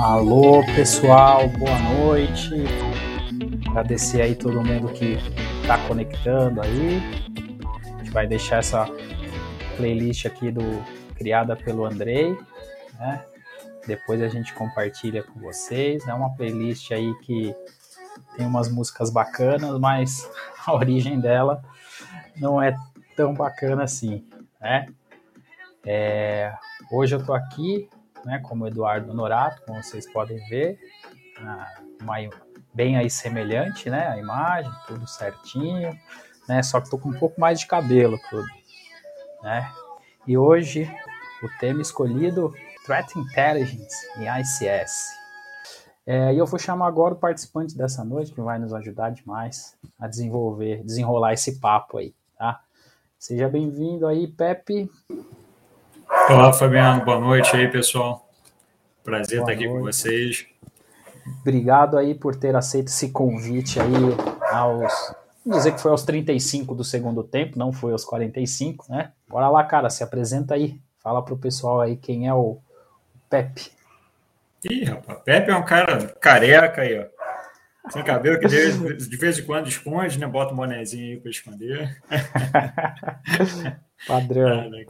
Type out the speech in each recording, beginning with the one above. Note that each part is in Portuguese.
Alô, pessoal, boa noite. Agradecer aí todo mundo que está conectando aí. A gente vai deixar essa playlist aqui do criada pelo Andrei, né? Depois a gente compartilha com vocês. É uma playlist aí que tem umas músicas bacanas, mas a origem dela não é tão bacana assim, né? É, hoje eu tô aqui, né, como Eduardo Norato, como vocês podem ver, uma, bem aí semelhante, né, a imagem, tudo certinho, né, só que tô com um pouco mais de cabelo, tudo, né? E hoje o tema escolhido Threat Intelligence em ICS. É, e eu vou chamar agora o participante dessa noite, que vai nos ajudar demais a desenvolver, desenrolar esse papo aí, tá? Seja bem-vindo aí, Pepe. Olá, Fabiano. Boa noite aí, pessoal. Prazer Boa estar aqui com vocês. Obrigado aí por ter aceito esse convite aí aos. Vamos dizer que foi aos 35 do segundo tempo, não foi aos 45, né? Bora lá, cara, se apresenta aí. Fala pro pessoal aí quem é o Pepe. Ih, rapaz, Pepe é um cara careca aí, ó. Sem cabelo, que de vez em quando esconde, né? Bota um bonezinho aí para esconder. Padrão. Ah, né,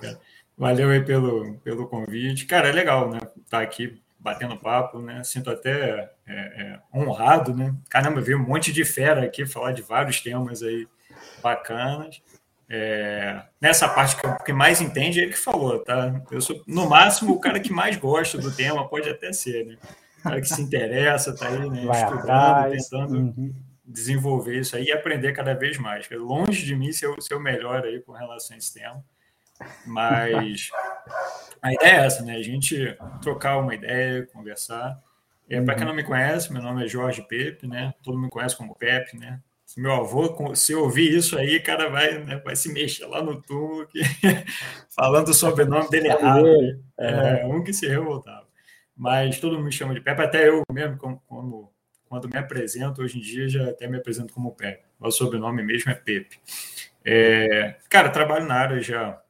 Valeu aí pelo, pelo convite. Cara, é legal, né? Estar tá aqui batendo papo, né? Sinto até é, é, honrado, né? Caramba, veio um monte de fera aqui falar de vários temas aí bacanas. É, nessa parte que, que mais entende, é ele que falou, tá? Eu sou, no máximo, o cara que mais gosta do tema, pode até ser, né? O cara que se interessa, tá aí, né? Vai Estudando, atrás. tentando uhum. desenvolver isso aí e aprender cada vez mais. Longe de mim ser, ser o melhor aí com relação a esse tema. Mas a ideia é essa, né? A gente trocar uma ideia, conversar. É, Para quem uhum. não me conhece, meu nome é Jorge Pepe, né? Todo mundo me conhece como Pepe, né? Se meu avô, se ouvir isso aí, cara vai, né, vai se mexer lá no túmulo que, falando o sobrenome dele errado. É, um que se revoltava. Mas todo mundo me chama de Pepe, até eu mesmo, como, como, quando me apresento, hoje em dia já até me apresento como Pepe. O sobrenome mesmo é Pepe. É, cara, trabalho na área já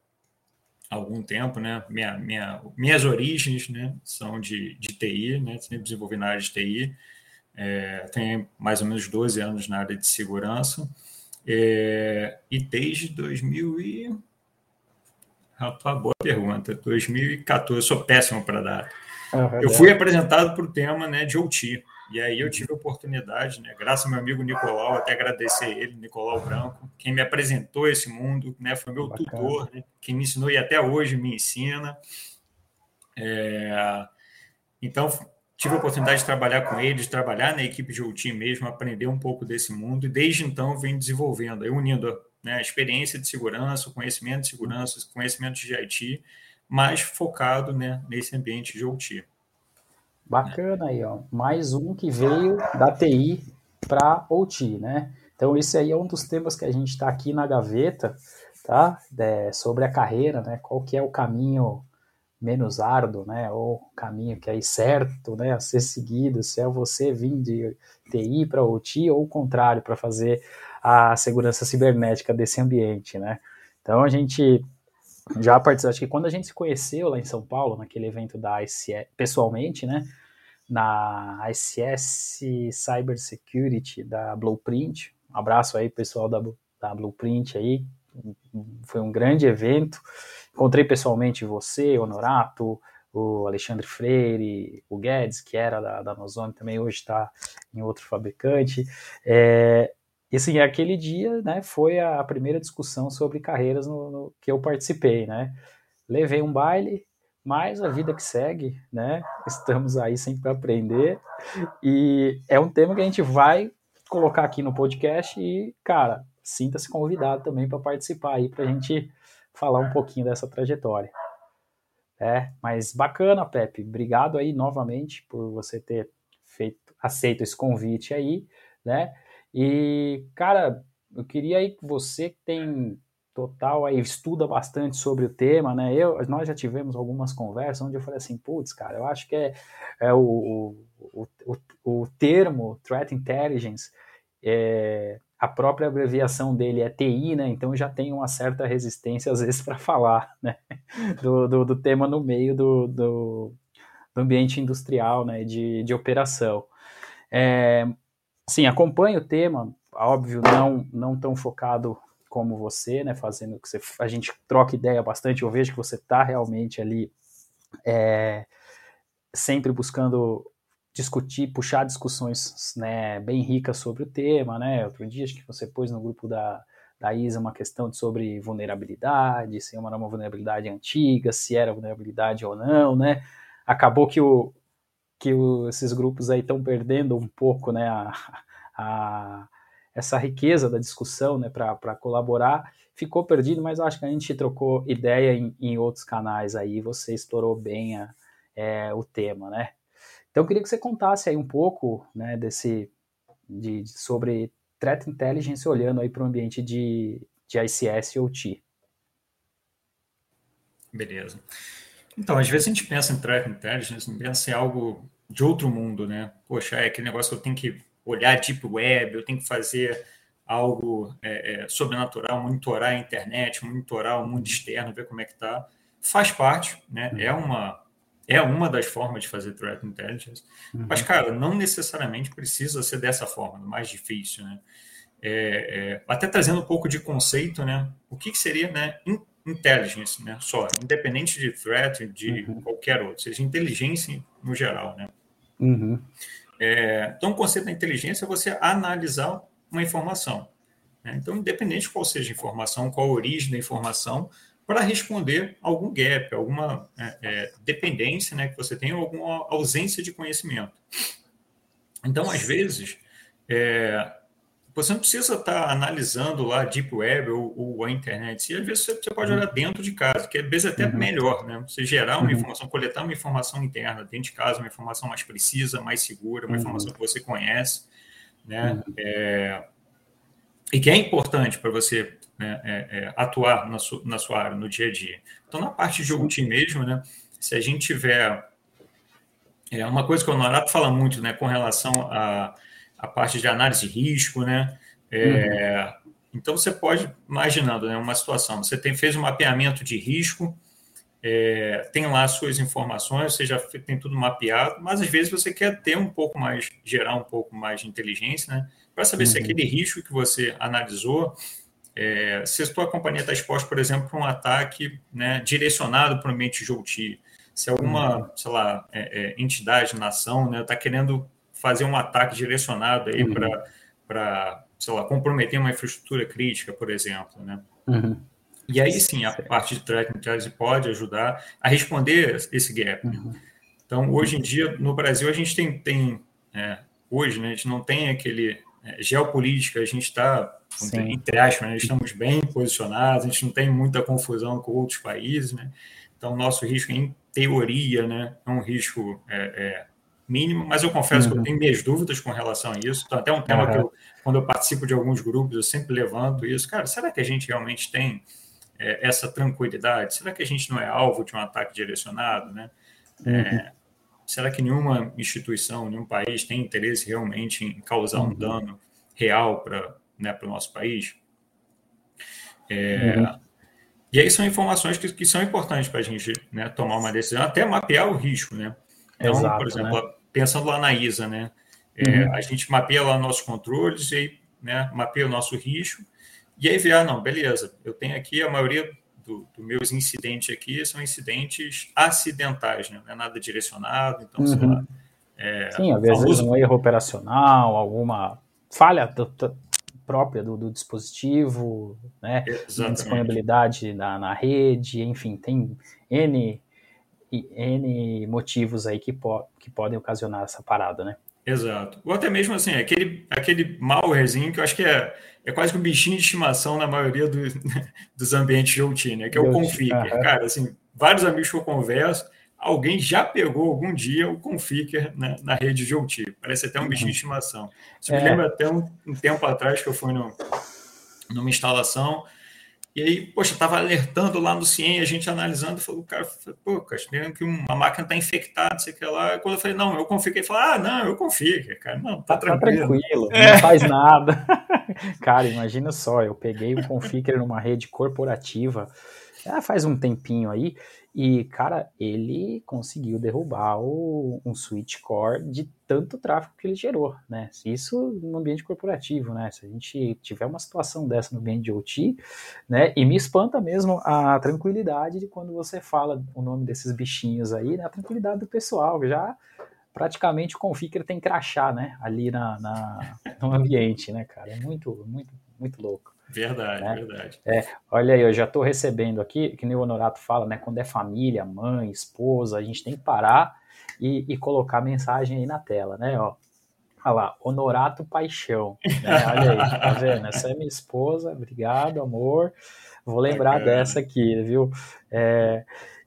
algum tempo, né? Minha, minha, minhas origens né, são de, de TI, né? Sempre desenvolvi na área de TI. É, tenho mais ou menos 12 anos na área de segurança. É, e desde 2000 e... Rapaz, boa pergunta. 2014, eu sou péssimo para dar. Ah, eu fui apresentado para o tema né, de OT. E aí eu tive a oportunidade, né, graças ao meu amigo Nicolau, até agradecer ele, Nicolau Branco, quem me apresentou esse mundo, né, foi meu Bacana. tutor, né, quem me ensinou e até hoje me ensina. É, então, tive a oportunidade de trabalhar com ele, de trabalhar na equipe de OT mesmo, aprender um pouco desse mundo, e desde então venho desenvolvendo, aí, unindo né, a experiência de segurança, o conhecimento de segurança, o conhecimento de IT, mais focado né, nesse ambiente de OT. Bacana aí, ó. Mais um que veio da TI para OT, né? Então, esse aí é um dos temas que a gente está aqui na gaveta, tá? É, sobre a carreira, né? Qual que é o caminho menos árduo, né, ou caminho que é certo, né, a ser seguido, se é você vir de TI para OT ou o contrário, para fazer a segurança cibernética desse ambiente, né. Então a gente já participou, acho que quando a gente se conheceu lá em São Paulo, naquele evento da ICS, pessoalmente, né, na ICS Cyber Security da Blueprint, um abraço aí pessoal da, da Blueprint aí, foi um grande evento, Encontrei pessoalmente você, Honorato, o Alexandre Freire, o Guedes, que era da, da Nozone, também hoje está em outro fabricante. É, e assim, aquele dia né, foi a primeira discussão sobre carreiras no, no, que eu participei. Né? Levei um baile, mas a vida que segue, né? Estamos aí sempre para aprender. E é um tema que a gente vai colocar aqui no podcast e, cara, sinta-se convidado também para participar aí, para a gente falar um pouquinho dessa trajetória. É, mas bacana, Pepe. Obrigado aí novamente por você ter feito, aceito esse convite aí, né? E, cara, eu queria aí que você tem total aí, estuda bastante sobre o tema, né? Eu, nós já tivemos algumas conversas onde eu falei assim, putz, cara, eu acho que é, é o, o, o, o termo Threat Intelligence é, a própria abreviação dele é TI, né? Então já tem uma certa resistência às vezes para falar, né? Do, do, do, tema no meio do, do, do ambiente industrial, né, de, de operação. É, sim, acompanho o tema, óbvio, não, não tão focado como você, né, fazendo que você, a gente troca ideia bastante, eu vejo que você está realmente ali é, sempre buscando discutir, puxar discussões né, bem ricas sobre o tema, né, outro dia acho que você pôs no grupo da, da ISA uma questão sobre vulnerabilidade, se era uma vulnerabilidade antiga, se era vulnerabilidade ou não, né, acabou que, o, que o, esses grupos aí estão perdendo um pouco, né, a, a essa riqueza da discussão né, para colaborar. Ficou perdido, mas eu acho que a gente trocou ideia em, em outros canais aí, você explorou bem a, é, o tema, né? Então eu queria que você contasse aí um pouco né, desse, de, de sobre Threat Intelligence olhando aí para o ambiente de, de ICS e OT. Beleza. Então, às vezes a gente pensa em Threat Intelligence, pensa em algo de outro mundo, né? Poxa, é aquele negócio que eu tenho que olhar Deep Web, eu tenho que fazer algo é, é, sobrenatural, monitorar a internet, monitorar o mundo externo, ver como é que está. Faz parte, né? Uhum. É uma, é uma das formas de fazer threat intelligence. Uhum. Mas, cara, não necessariamente precisa ser dessa forma, mais difícil, né? É, é, até trazendo um pouco de conceito, né? O que, que seria, né? Intelligence, né? Só, independente de threat, de uhum. qualquer outro, seja inteligência no geral, né? Uhum. É, então, o conceito da inteligência é você analisar uma informação. Né? Então, independente de qual seja a informação, qual a origem da informação, para responder algum gap, alguma é, é, dependência né, que você tem, alguma ausência de conhecimento. Então, às vezes, é, você não precisa estar analisando lá Deep Web ou, ou a internet. E às vezes você, pode olhar dentro de casa, que às vezes é até uhum. melhor, né? Você gerar uma uhum. informação, coletar uma informação interna dentro de casa, uma informação mais precisa, mais segura, uma uhum. informação que você conhece, né? Uhum. É, e que é importante para você né, é, é, atuar na, su, na sua área, no dia a dia. Então, na parte de OT mesmo, né? Se a gente tiver... É uma coisa que o Norato fala muito, né? Com relação a a parte de análise de risco, né? É, uhum. Então você pode imaginando, né, uma situação, você tem fez um mapeamento de risco, é, tem lá suas informações, você já tem tudo mapeado, mas às vezes você quer ter um pouco mais, gerar um pouco mais de inteligência, né? Para saber uhum. se aquele risco que você analisou, é, se a sua companhia está exposta, por exemplo, para um ataque né, direcionado para o ambiente de OT, se alguma, uhum. sei lá, é, é entidade, nação, está né, querendo fazer um ataque direcionado aí uhum. para, sei lá, comprometer uma infraestrutura crítica, por exemplo, né? Uhum. E aí sim, a parte de threat intelligence pode ajudar a responder esse gap. Uhum. Então, hoje em dia, no Brasil, a gente tem, tem é, hoje, né, a gente não tem aquele é, geopolítica, a gente está, entre aspas, né, estamos bem posicionados, a gente não tem muita confusão com outros países, né? Então, nosso risco, em teoria, né, é um risco é, mínimo, mas eu confesso uhum. que eu uhum. tenho minhas dúvidas com relação a isso. Então, até um tema uhum. que eu, quando eu participo de alguns grupos, eu sempre levanto isso. Cara, será que a gente realmente tem é, essa tranquilidade? Será que a gente não é alvo de um ataque direcionado, né? É, uhum. É, será que nenhuma instituição, nenhum país tem interesse realmente em causar um uhum. dano real para né, o nosso país? É, uhum. E aí são informações que, que são importantes para a gente né, tomar uma decisão, até mapear o risco, né? Então, Exato, por exemplo, né? Pensando lá na ISA, né? É, uhum. A gente mapeia lá nossos controles e né, mapeia o nosso risco. E aí vê, ah, não, beleza, eu tenho aqui a maioria dos do meus incidentes aqui são incidentes acidentais, né? não é nada direcionado, então, uhum. sei lá. É, Sim, às vezes famoso... um erro operacional, alguma falha própria do, do dispositivo, né? disponibilidade na, na rede, enfim, tem N N motivos aí que, po que podem ocasionar essa parada, né? Exato. Ou até mesmo assim, aquele, aquele malwarezinho que eu acho que é, é quase que um bichinho de estimação na maioria do, dos ambientes de OT, né? Que é o config. Cara, assim, vários amigos que eu converso, alguém já pegou algum dia o config na, na rede de OT. Parece até um uhum. bichinho de estimação. Isso é. me lembra até um, um tempo atrás que eu fui no, numa instalação e aí, poxa, estava alertando lá no CIEM, a gente analisando, falou, cara, pô, cara, que uma máquina está infectada, sei que lá. Quando eu falei, não, eu confio, ele falou, ah, não, eu confio, cara, não, tá, tá tranquilo. Tá tranquilo, é. não faz nada. Cara, imagina só, eu peguei um Configure numa rede corporativa já faz um tempinho aí, e, cara, ele conseguiu derrubar o, um switch core de tanto tráfego que ele gerou, né? Isso no ambiente corporativo, né? Se a gente tiver uma situação dessa no ambiente de OT, né? E me espanta mesmo a tranquilidade de quando você fala o nome desses bichinhos aí, né? A tranquilidade do pessoal, já praticamente o config tem crachá, né? Ali na, na, no ambiente, né, cara? É muito, muito, muito louco. Verdade, né? verdade. É, olha aí, eu já estou recebendo aqui, que nem o Honorato fala, né? Quando é família, mãe, esposa, a gente tem que parar e, e colocar mensagem aí na tela, né? Ó, olha lá, Honorato Paixão. Né? Olha aí, tá vendo? Essa é minha esposa, obrigado, amor. Vou lembrar Bacana. dessa aqui, viu? É,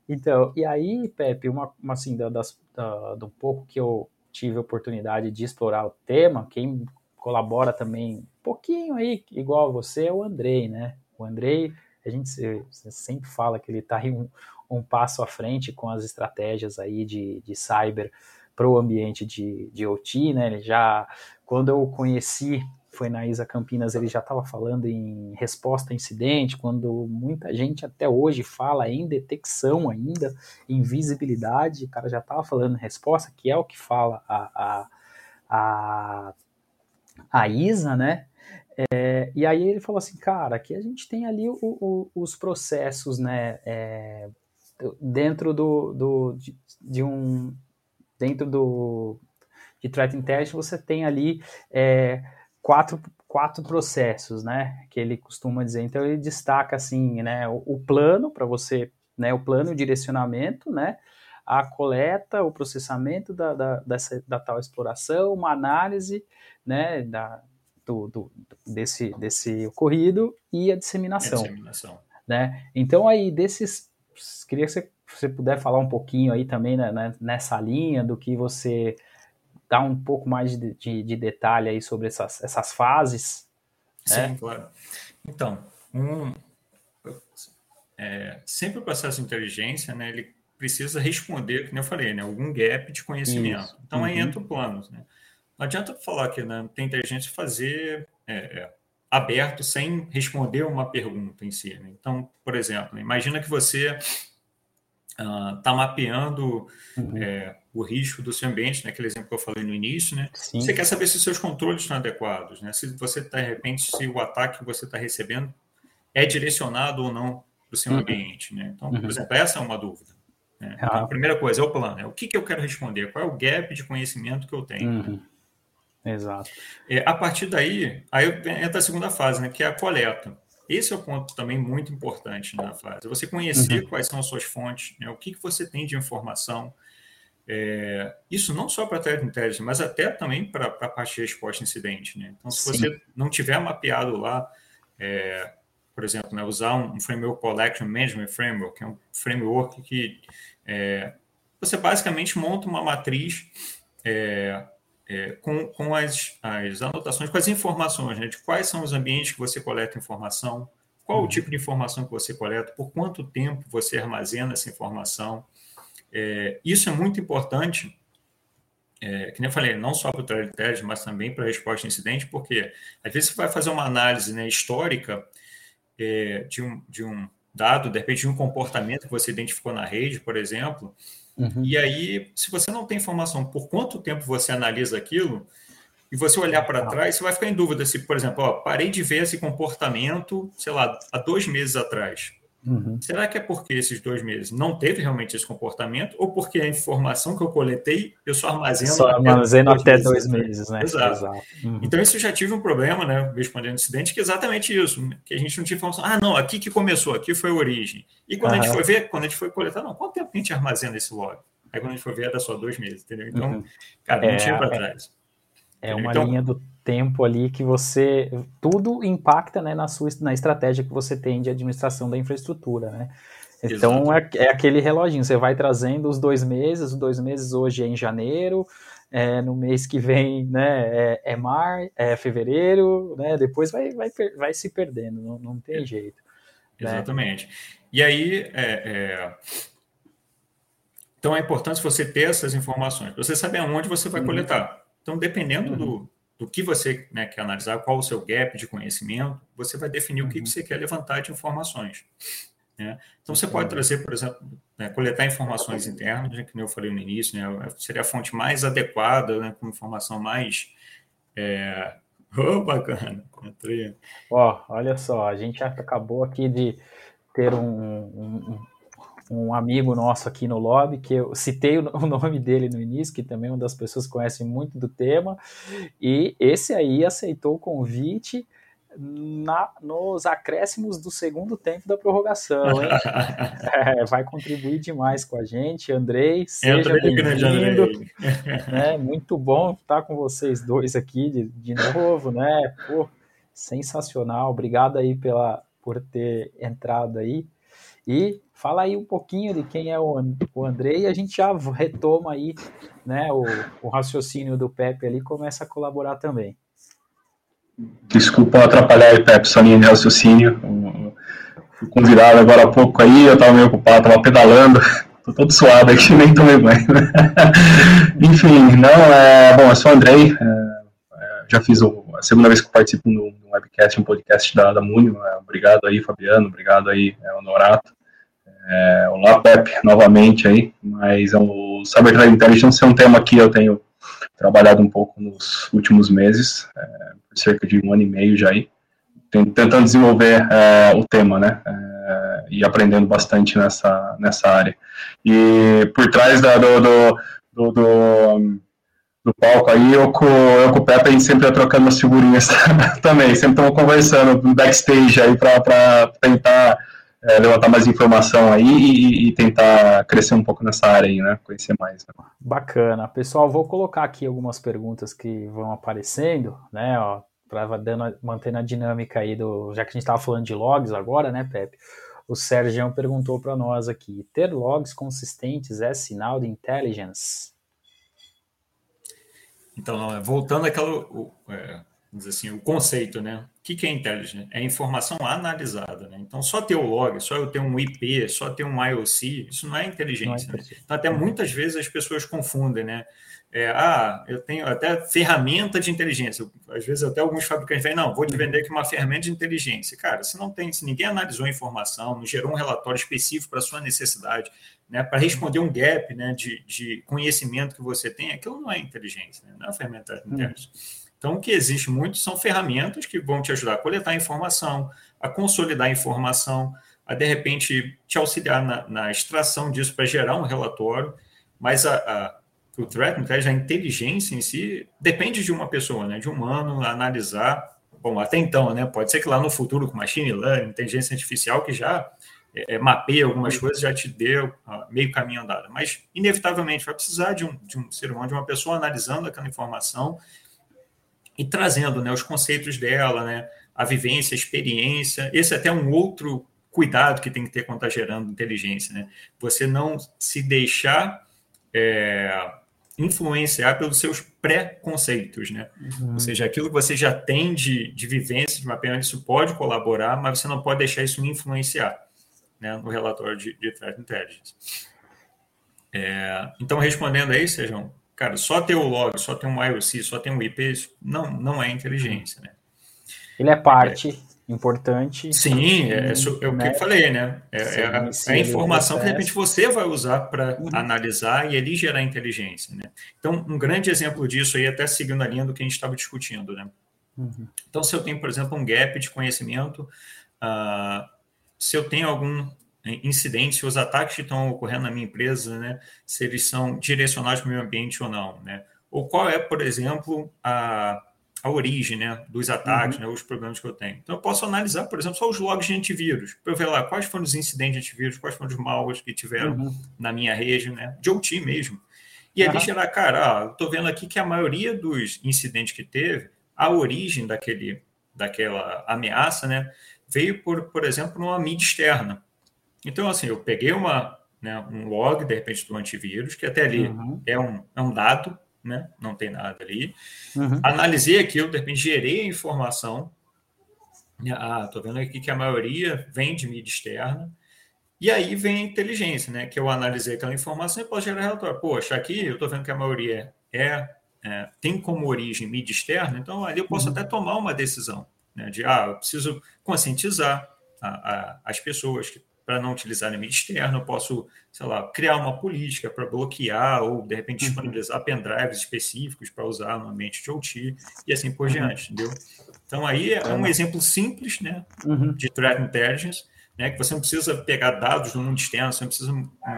então, e aí, Pepe, uma, uma assim, das, da, do pouco que eu tive a oportunidade de explorar o tema, quem colabora também um pouquinho aí, igual você, é o Andrei, né? O Andrei, a gente sempre fala que ele está um, um passo à frente com as estratégias aí de, de cyber para o ambiente de, de OT, né? Ele já, quando eu o conheci, foi na ISA Campinas, ele já estava falando em resposta a incidente, quando muita gente até hoje fala em detecção ainda, em visibilidade, o cara já estava falando em resposta, que é o que fala a, a, a a Isa, né? É, e aí ele falou assim, cara, aqui a gente tem ali o, o, os processos, né? É, dentro do, do de, de, um dentro do de threat intelligence você tem ali é, quatro, quatro processos, né? Que ele costuma dizer. Então ele destaca assim, né? O, o plano para você, né? O plano o direcionamento, né? A coleta, o processamento da, da, dessa, da tal exploração, uma análise né, da, do, do, desse, desse ocorrido e a disseminação. A disseminação. Né? Então, aí, desses. Queria que você, você puder falar um pouquinho aí também né, né, nessa linha do que você dá um pouco mais de, de, de detalhe aí sobre essas, essas fases. Sim, né? claro. Então, um, é, sempre o processo de inteligência, né, ele precisa responder, como eu falei, né, algum gap de conhecimento. Isso. Então, uhum. aí entra o plano. Né? Não adianta falar que né, tem inteligência fazer é, é, aberto sem responder uma pergunta em si. Né? Então, por exemplo, imagina que você está uh, mapeando uhum. é, o risco do seu ambiente, naquele né, exemplo que eu falei no início, né? Sim. Você quer saber se os seus controles estão adequados, né? Se você está, de repente, se o ataque que você está recebendo é direcionado ou não para o seu uhum. ambiente, né? Então, por uhum. exemplo, essa é uma dúvida. Né? Então, a primeira coisa é o plano. É o que, que eu quero responder? Qual é o gap de conhecimento que eu tenho? Uhum. Exato. É, a partir daí, aí entra a segunda fase, né, que é a coleta. Esse é o ponto também muito importante na fase. Você conhecer uhum. quais são as suas fontes, né, o que, que você tem de informação. É, isso não só para a threat intelligence, mas até também para a parte de resposta incidente. Né? Então, se Sim. você não tiver mapeado lá, é, por exemplo, né, usar um, um framework Collection Management Framework, que é um framework que é, você basicamente monta uma matriz é, é, com, com as, as, anotações, com as informações, né, de quais são os ambientes que você coleta informação, qual uhum. o tipo de informação que você coleta, por quanto tempo você armazena essa informação. É, isso é muito importante, é, que nem eu falei, não só para o threat mas também para a resposta a incidente, porque às vezes você vai fazer uma análise né, histórica é, de, um, de um dado, de repente, de um comportamento que você identificou na rede, por exemplo. Uhum. E aí, se você não tem informação por quanto tempo você analisa aquilo, e você olhar para trás, você vai ficar em dúvida se, por exemplo, ó, parei de ver esse comportamento, sei lá, há dois meses atrás. Uhum. Será que é porque esses dois meses não teve realmente esse comportamento ou porque a informação que eu coletei eu só armazeno, só armazeno até, dois, até meses, dois meses, né? Exato. Exato. Uhum. Então isso já tive um problema, né, respondendo incidente, que é exatamente isso, que a gente não tinha informação. Ah, não, aqui que começou, aqui foi a origem. E quando uhum. a gente foi ver, quando a gente foi coletar, não, quanto tempo a gente armazena esse log? Aí quando a gente foi ver, era só dois meses, entendeu? Então, uhum. cara, não é, tinha para trás. É uma então, linha do tempo ali que você tudo impacta né, na sua na estratégia que você tem de administração da infraestrutura, né? Então é, é, aquele reloginho, você vai trazendo os dois meses, os dois meses hoje é em janeiro, é, no mês que vem né, é, é mar, é fevereiro, né, depois vai, vai, vai se perdendo, não, não tem é, jeito. Né? Exatamente. Né? E aí, é, é, então é importante você ter essas informações, você saber aonde você vai uhum. coletar. Então, dependendo uhum. do, do que você né, quer analisar, qual o seu gap de conhecimento, você vai definir uhum. o que, uhum. você quer levantar de informações. Né? Então, você pode trazer, por exemplo, né, coletar informações internas, né, que eu falei no início, né, seria a fonte mais adequada, né, com informação mais. É... Oh, bacana! Ó, olha só, a gente acabou aqui de ter um, um, um, amigo nosso aqui no lobby, que eu citei o nome dele no início, que também é uma das pessoas que conhecem muito do tema, e esse aí aceitou o convite na, nos acréscimos do segundo tempo da prorrogação. é, vai contribuir demais com a gente. Andrei, seja bem-vindo. né, muito bom estar com vocês dois aqui de, de novo, né? Pô, sensacional. Obrigado aí pela, por ter entrado aí. E fala aí um pouquinho de quem é o, o Andrei e a gente já retoma aí né, o, o raciocínio do Pepe ali começa a colaborar também. Desculpa atrapalhar aí, Pepe, sua linha de raciocínio. Fui convidado agora há pouco aí, eu estava meio ocupado, estava pedalando, tô todo suado aqui, nem tomei banho. Enfim, não, é, bom, eu sou o Andrei, é, é, já fiz o, a segunda vez que participo no webcast, um podcast da, da Munio, é, obrigado aí, Fabiano, obrigado aí, é, Honorato. É, olá, Pepe, novamente aí, mas é o Cyber Threat Intelligence é um tema que eu tenho trabalhado um pouco nos últimos meses, é, cerca de um ano e meio já aí, tentando desenvolver é, o tema, né, é, e aprendendo bastante nessa, nessa área. E por trás da, do, do, do, do, do palco aí, eu com, eu com o Pepe, a gente sempre tá trocando umas figurinhas também, sempre estamos conversando no backstage aí para tentar é, levantar mais informação aí e, e, tentar crescer um pouco nessa área aí, né? Conhecer mais. Né? Bacana. Pessoal, vou colocar aqui algumas perguntas que vão aparecendo, né? Para dando, mantendo a dinâmica aí do. Já que a gente estava falando de logs agora, né, Pepe? O Sérgio perguntou para nós aqui: ter logs consistentes é sinal de intelligence? Então, voltando àquela. É, dizer assim, o conceito, né? O que, que é intelligence? É informação analisada, né? Então, só ter o log, só eu ter um IP, só ter um IOC, isso não é inteligência. Não é né? Então, até muitas vezes as pessoas confundem, né? É, ah, eu tenho até ferramenta de inteligência. Às vezes até alguns fabricantes vêm, não, vou te vender aqui uma ferramenta de inteligência. Cara, se não tem, se ninguém analisou a informação, não gerou um relatório específico para a sua necessidade, né, para responder um gap né, de, de conhecimento que você tem, aquilo não é inteligência, né? não é ferramenta de inteligência. Hum. Então, o que existe muito são ferramentas que vão te ajudar a coletar informação, a consolidar informação, a de repente te auxiliar na, na extração disso para gerar um relatório, mas a, a, o threat intelligence, a inteligência em si, depende de uma pessoa, né, de um humano analisar. Bom, até então, né, pode ser que lá no futuro, com machine learning, inteligência artificial, que já é, é mapeia algumas coisas, já te deu meio caminho andado. Mas, inevitavelmente, vai precisar de um, de um ser humano, de uma pessoa analisando aquela informação e trazendo né, os conceitos dela, né, a vivência, a experiência. Esse é até um outro cuidado que tem que ter quando está gerando inteligência. Né? Você não se deixar é, influenciar pelos seus pré-conceitos. Né? Uhum. Ou seja, aquilo que você já tem de, de vivência, de mapeamento, isso pode colaborar, mas você não pode deixar isso influenciar né, no relatório de, de Threat Intelligence. É, então, respondendo aí, Sejam, Cara, só ter o log, só ter um IOC, só ter um IP, isso não, não é inteligência, né? Ele é parte é. importante. Sim, é, é, é, o que eu né? falei, né? É, é a, a, informação que de repente você vai usar para uhum. analisar e ele gerar inteligência, né? Então, um grande exemplo disso aí, até seguindo a linha do que a gente estava discutindo, né? Uhum. Então, se eu tenho, por exemplo, um gap de conhecimento, uh, se eu tenho algum incidentes, se os ataques que estão ocorrendo na minha empresa, né, se eles são direcionados para o meio ambiente ou não, né? Ou qual é, por exemplo, a, a origem né, dos ataques, uhum. né, os problemas que eu tenho. Então, eu posso analisar, por exemplo, só os logs de antivírus, para eu ver lá quais foram os incidentes de antivírus, quais foram os malwares que tiveram uhum. na minha rede, né, de OT mesmo. E ali uhum. gerar, cara, estou vendo aqui que a maioria dos incidentes que teve, a origem daquele, daquela ameaça, né, veio, por, por exemplo, numa mídia externa. Então, assim, eu peguei uma, né, um log, de repente, do antivírus, que até ali uhum. é, um, é um dado, né, não tem nada ali. Uhum. Analisei aquilo, de repente, gerei a informação. Ah, estou vendo aqui que a maioria vem de mídia externa. E aí vem a inteligência, né? Que eu analisei aquela informação e posso gerar relatório. Poxa, aqui eu estou vendo que a maioria é é, tem como origem mídia externa, então ali eu posso uhum. até tomar uma decisão né, de, ah, eu preciso conscientizar a, a, as pessoas que para não utilizar a mídia externa, eu posso, sei lá, criar uma política para bloquear ou, de repente, uhum. disponibilizar uhum. pendrives específicos para usar no ambiente de OT e assim por uhum. diante, entendeu? Então, aí é um exemplo simples né, uhum. de threat intelligence, né, que você não precisa pegar dados do mundo externo, você não precisa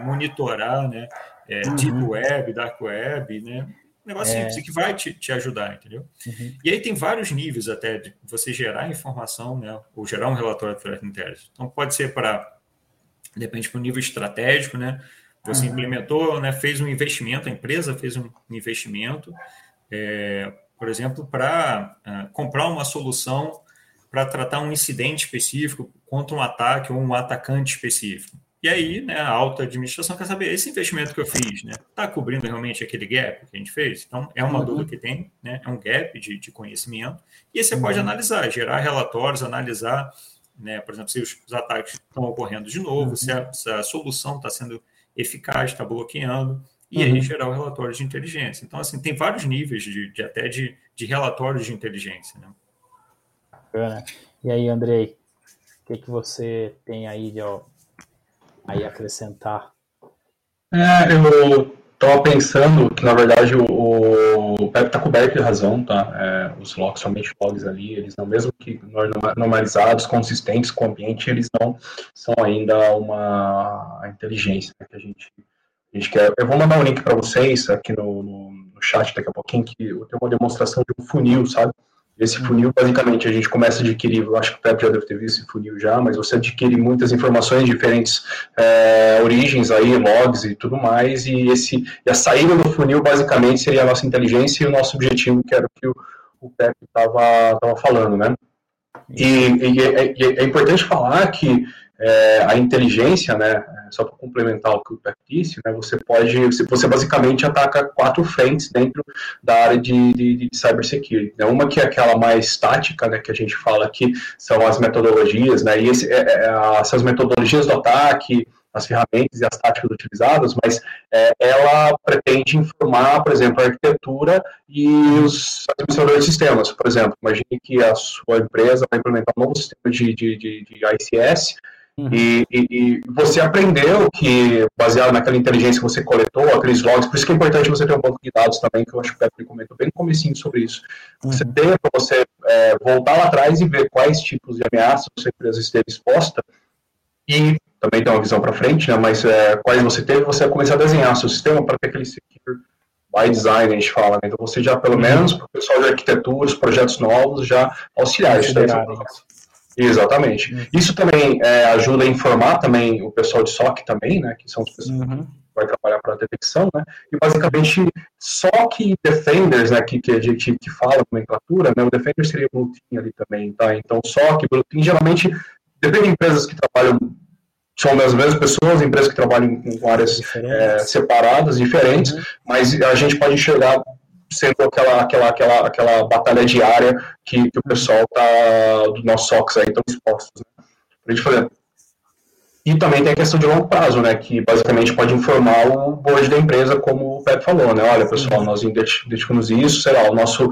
monitorar né, é, deep uhum. web, dark web, né, um negócio é. simples que vai te, te ajudar, entendeu? Uhum. E aí tem vários níveis até de você gerar informação, né, ou gerar um relatório de threat intelligence. Então, pode ser para depende para o nível estratégico, né? Você uhum. implementou, né, fez um investimento, a empresa fez um investimento, é, por exemplo, para uh, comprar uma solução para tratar um incidente específico contra um ataque ou um atacante específico. E aí, né, a alta administração quer saber, esse investimento que eu fiz, né, está cobrindo realmente aquele gap que a gente fez? Então, é uma uhum. dúvida que tem, né, é um gap de, de conhecimento, e aí você uhum. pode analisar, gerar relatórios, analisar né? Por exemplo, se os, os ataques estão ocorrendo de novo, uhum. se, a, se, a, solução está sendo eficaz, está bloqueando, e uhum. aí gerar o relatório de inteligência. Então, assim, tem vários níveis de, de até de, de relatórios de inteligência. Né? Bacana. E aí, Andrei, o que, que você tem aí de ó, aí acrescentar? É, eu estava pensando que, na verdade, o, Pepe está coberto de razão, tá? É, os logs, somente logs ali, eles não, mesmo que normalizados, consistentes com o ambiente, eles não são ainda uma inteligência né, que a gente, a gente quer. Eu vou mandar um link para vocês aqui no, no, no, chat daqui a pouquinho, que eu tenho uma demonstração de um funil, sabe? Esse funil, basicamente, a gente começa a adquirir, eu acho que o Pepe já deve ter visto esse funil já, mas você adquire muitas informações, diferentes é, origens aí, logs e tudo mais, e, esse, e a saída do funil, basicamente, seria a nossa inteligência e o nosso objetivo, que era o que o, o Pepe estava falando, né? E, e, é, é, é importante falar que é, a inteligência, né, só para complementar o que o Pepe disse, né, você pode, você basicamente ataca quatro frentes dentro da área de, de, de cybersecurity. Né? Uma que é aquela mais estática, né, que a gente fala aqui, são as metodologias, né, e esse, é, é, essas metodologias do ataque, as ferramentas e as táticas utilizadas, mas é, ela pretende informar, por exemplo, a arquitetura e os administradores de sistemas. Por exemplo, imagine que a sua empresa vai implementar um novo sistema de, de, de, de ICS, Uhum. E, e, você aprendeu que, baseado naquela inteligência que você coletou, aqueles logs, por isso que é importante você ter um banco de dados também, que eu acho que o Pepe comentou bem no comecinho sobre isso. Você uhum. ter para você é, voltar lá atrás e ver quais tipos de ameaças a sua empresa esteve exposta e também ter uma visão para frente, né, mas é, quais você teve, você vai começar a desenhar seu sistema para ter aquele secure by design, a gente fala, né? Então você já, pelo uhum. menos, para o pessoal de arquitetura, os projetos novos, já auxiliar isso. Exatamente. Uhum. Isso também é, ajuda a informar também o pessoal de SOC também, né, que são as pessoas uhum. que vai trabalhar para a detecção, né, e basicamente SOC Defenders, né, que, que a gente que fala nomenclatura, né, o Defender seria o ali também, tá, então SOC, Blue Team, geralmente, depende de empresas que trabalham são as mesmas pessoas, empresas que trabalham com áreas é, separadas, diferentes, uhum. mas a gente pode enxergar sendo aquela, aquela, aquela, aquela batalha diária que, que o pessoal tá, do nosso SOX aí estão expostos. Né? Pra gente fazer. E também tem a questão de longo prazo, né? Que basicamente pode informar o board da empresa, como o Pepe falou, né? Olha, pessoal, nós identificamos isso, sei lá, o nosso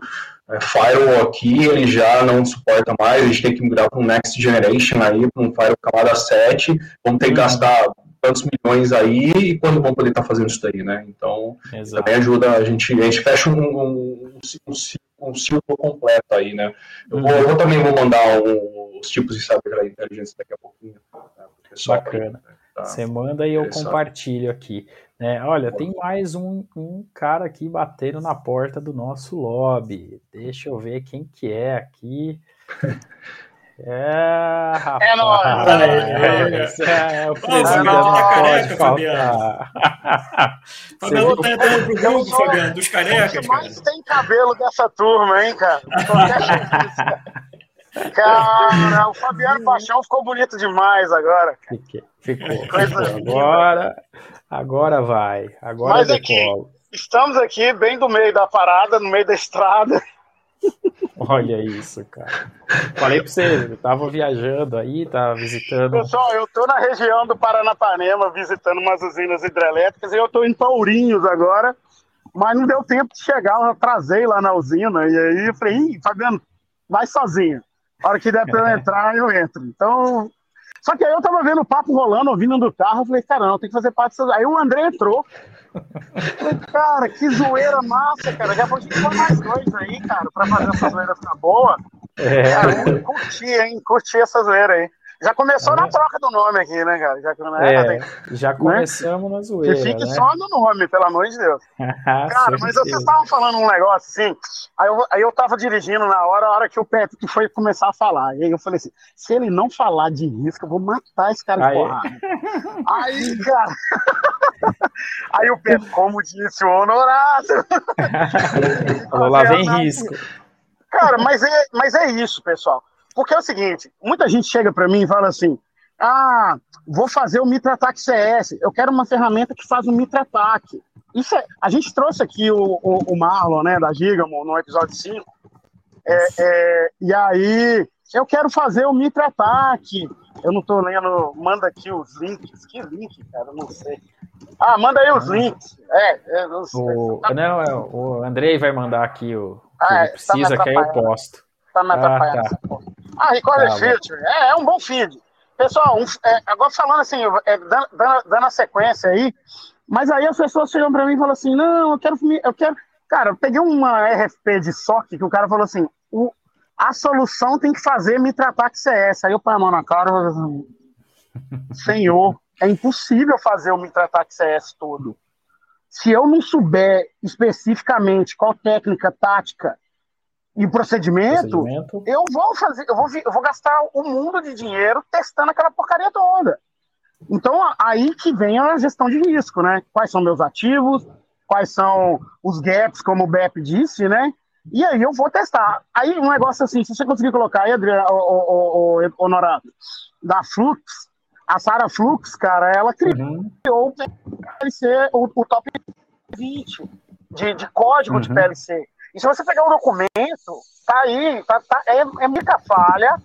é, firewall aqui, ele já não suporta mais, a gente tem que migrar para um Next Generation aí, para um firewall camada 7, vamos ter que uhum. gastar tantos milhões aí e quando vão poder estar tá fazendo isso daí, né? Então, Exato. também ajuda a gente, a gente fecha um, um, um, um círculo completo aí, né? Eu, uhum. vou, eu também vou mandar os tipos de cyber inteligência daqui a pouquinho. Né, Bacana. Aí, tá Você manda e eu compartilho aqui. É, olha, tem mais um, um cara aqui batendo na porta do nosso lobby. Deixa eu ver quem que é aqui. É, rapaz. É nóis. É, é, é, o Fabiano tá careca, Fabiano. Fabiano tá entrando pro grupo, Fabiano, dos carecas. O que mais tem cabelo dessa turma, hein, cara? Cara, o Fabiano Paixão ficou bonito demais agora. Fiquei, ficou. Coisa agora, agora vai. Agora Mas aqui, estamos aqui bem do meio da parada, no meio da estrada. Olha isso, cara. Falei pra você, eu tava viajando aí, tava visitando. Pessoal, eu tô na região do Paranapanema visitando umas usinas hidrelétricas e eu tô em Paurinhos agora. Mas não deu tempo de chegar, eu atrasei lá na usina, e aí eu falei, ih, Fabiano, vai sozinho. A hora que der pra eu entrar, eu entro. Então. Só que aí eu tava vendo o papo rolando, ouvindo do carro, eu falei, cara, não, tem que fazer parte disso. Aí o André entrou. Cara, que zoeira massa, cara. Já pode ter mais dois aí, cara, pra fazer essa zoeira ficar boa. É. Cara, curti, hein? Curti essa zoeira aí. Já começou é. na troca do nome aqui, né, cara? Já, né, é, já começamos né? na zoeira. Que fique né? só no nome, pelo amor de Deus. cara, mas vocês estavam falando um negócio assim. Aí eu, aí eu tava dirigindo na hora, a hora que o Petro foi começar a falar. E aí eu falei assim: se ele não falar de risco, eu vou matar esse cara de porrada. aí, cara. aí o Petro, como disse o Honorado. lá vem risco. Cara, mas é, mas é isso, pessoal. Porque é o seguinte, muita gente chega para mim e fala assim, ah, vou fazer o Mitra Ataque CS, eu quero uma ferramenta que faz o Mitra Ataque. Isso é, a gente trouxe aqui o, o, o Marlon, né, da Gigamon, no episódio 5, é, é, e aí eu quero fazer o Mitra Ataque. Eu não tô lendo, manda aqui os links. Que link, cara? Eu não sei. Ah, manda aí os links. É, é não, o, não, é, o Andrei vai mandar aqui o que ah, ele é, tá precisa, tá que aí eu posto. Tá me atrapalhando ah, tá. Ah, Recorder tá, Feature. É, é um bom feed. Pessoal, um, é, agora falando assim, é, dando, dando a sequência aí, mas aí as pessoas chegam para mim e falam assim: não, eu quero. Eu quero. Cara, eu peguei uma RFP de SOC que o cara falou assim: o, a solução tem que fazer me tratar que CS. Aí eu põe a mão na cara e assim, Senhor, é impossível fazer o me tratar que CS todo. Se eu não souber especificamente qual técnica, tática e procedimento, procedimento, eu vou fazer, eu vou, eu vou gastar um mundo de dinheiro testando aquela porcaria toda. Então, aí que vem a gestão de risco, né? Quais são meus ativos, quais são os gaps, como o BEP disse, né? E aí eu vou testar. Aí um negócio assim, se você conseguir colocar aí, Adriano, o, o, o, Honorado, da Flux, a Sara Flux, cara, ela criou uhum. o PLC, o, o top 20 de, de código uhum. de PLC. E se você pegar o documento, tá aí, tá, tá, é, é muita falha.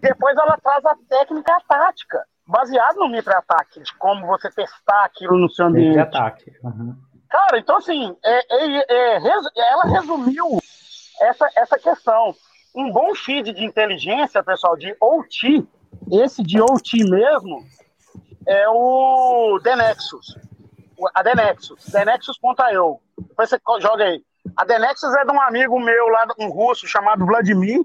Depois ela traz a técnica e a tática, baseado no mitra-ataque, de como você testar aquilo no seu ambiente. Mitra-ataque. Uhum. Cara, então assim, é, é, é, ela resumiu essa, essa questão. Um bom feed de inteligência, pessoal, de OT, esse de OT mesmo, é o Denexus. A Denexus, denexus.io. Depois você joga aí. A Denexus é de um amigo meu lá, um russo chamado Vladimir.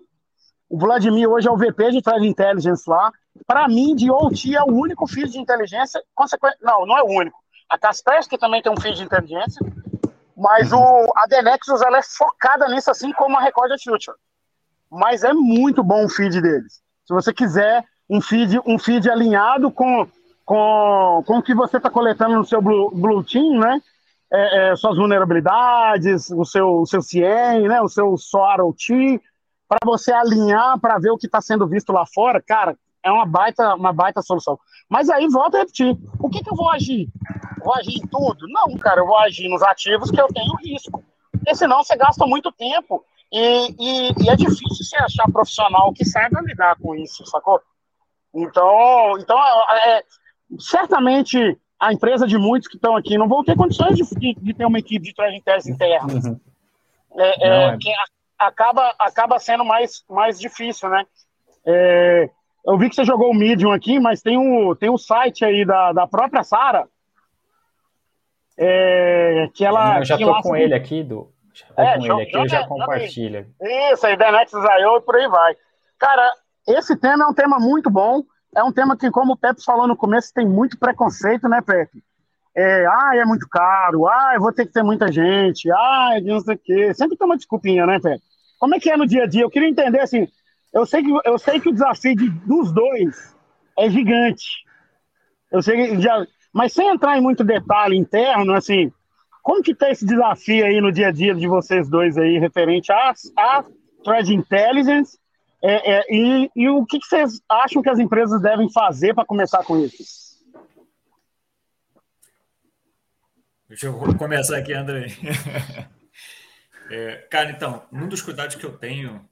O Vladimir hoje é o VP de Threat Intelligence lá. Para mim, de OT é o único feed de inteligência. Consequente... Não, não é o único. A Kaspersky também tem um feed de inteligência. Mas o, a Denexus ela é focada nisso, assim como a Record Future. Mas é muito bom o feed deles. Se você quiser um feed, um feed alinhado com, com, com o que você está coletando no seu Blue, Blue Team, né? É, é, suas vulnerabilidades, o seu, o seu CIEM, né, o seu SOAR OT, para você alinhar para ver o que está sendo visto lá fora, cara, é uma baita, uma baita solução. Mas aí volta a repetir: o que, que eu vou agir? Vou agir em tudo? Não, cara, eu vou agir nos ativos que eu tenho risco. Porque senão você gasta muito tempo e, e, e é difícil você achar profissional que saiba lidar com isso, sacou? Então, então é, é certamente a empresa de muitos que estão aqui não vão ter condições de, de, ter uma equipe de trajetórias internas. Uhum. É, é, é. Que acaba, acaba sendo mais, mais difícil, né? É, eu vi que você jogou o Medium aqui, mas tem o, tem o site aí da, da própria Sara. É, que ela. Eu já tô com ele aqui, do. Já tô é, com ele aqui, eu já compartilho. Isso, aí, Denexus IO e por aí vai. Cara, esse tema é um tema muito bom é um tema que, como o Pepe falou no começo, tem muito preconceito, né, Pepe? É, ah, é muito caro, ah, eu vou ter que ter muita gente, ah, não sei o quê. Sempre tem uma desculpinha, né, Pepe? Como é que é no dia a dia? Eu queria entender, assim, eu sei que, eu sei que o desafio de, dos dois é gigante. Eu sei já, mas sem entrar em muito detalhe interno, assim, como que tá esse desafio aí no dia a dia de vocês dois aí, referente a, a Thread Intelligence é, é, e, e, o que, vocês acham que as empresas devem fazer para começar com isso? Deixa eu começar aqui, André. É, cara, então, um dos cuidados que eu tenho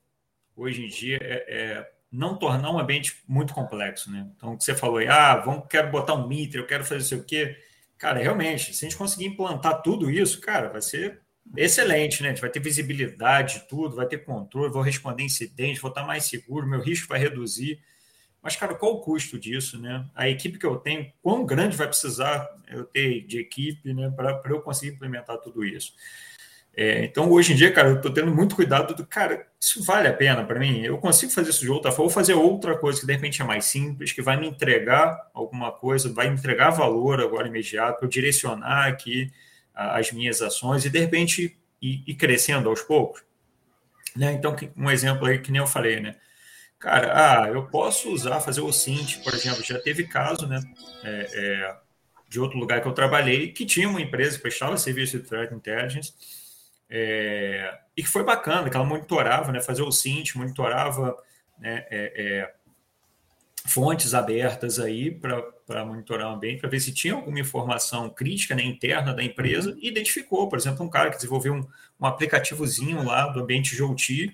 hoje em dia é, é, não tornar um ambiente muito complexo, né? Então, o que você falou aí, ah, vamos, quero botar um mitre, eu quero fazer sei o quê. Cara, realmente, se a gente conseguir implantar tudo isso, cara, vai ser excelente, né? A gente vai ter visibilidade, tudo, vai ter controle, vou responder incidente, vou estar mais seguro, meu risco vai reduzir. Mas, cara, qual o custo disso, né? A equipe que eu tenho, quão grande vai precisar eu ter de equipe, né, para eu conseguir implementar tudo isso? É, então, hoje em dia, cara, eu estou tendo muito cuidado do, cara, isso vale a pena para mim? Eu consigo fazer isso de outra forma, ou fazer outra coisa que de repente é mais simples, que vai me entregar alguma coisa, vai me entregar valor agora imediato, para eu direcionar aqui as minhas ações e de repente ir crescendo aos poucos. Né? Então, um exemplo aí que nem eu falei, né? Cara, ah, eu posso usar, fazer o Cint, por exemplo, já teve caso, né? É, é, de outro lugar que eu trabalhei, que tinha uma empresa que prestava serviço de threat intelligence, é, e que foi bacana, que ela monitorava, né, fazia o Cint, monitorava né, é, é, fontes abertas aí para monitorar o ambiente, para ver se tinha alguma informação crítica né, interna da empresa, e identificou, por exemplo, um cara que desenvolveu um, um aplicativozinho lá do ambiente OT,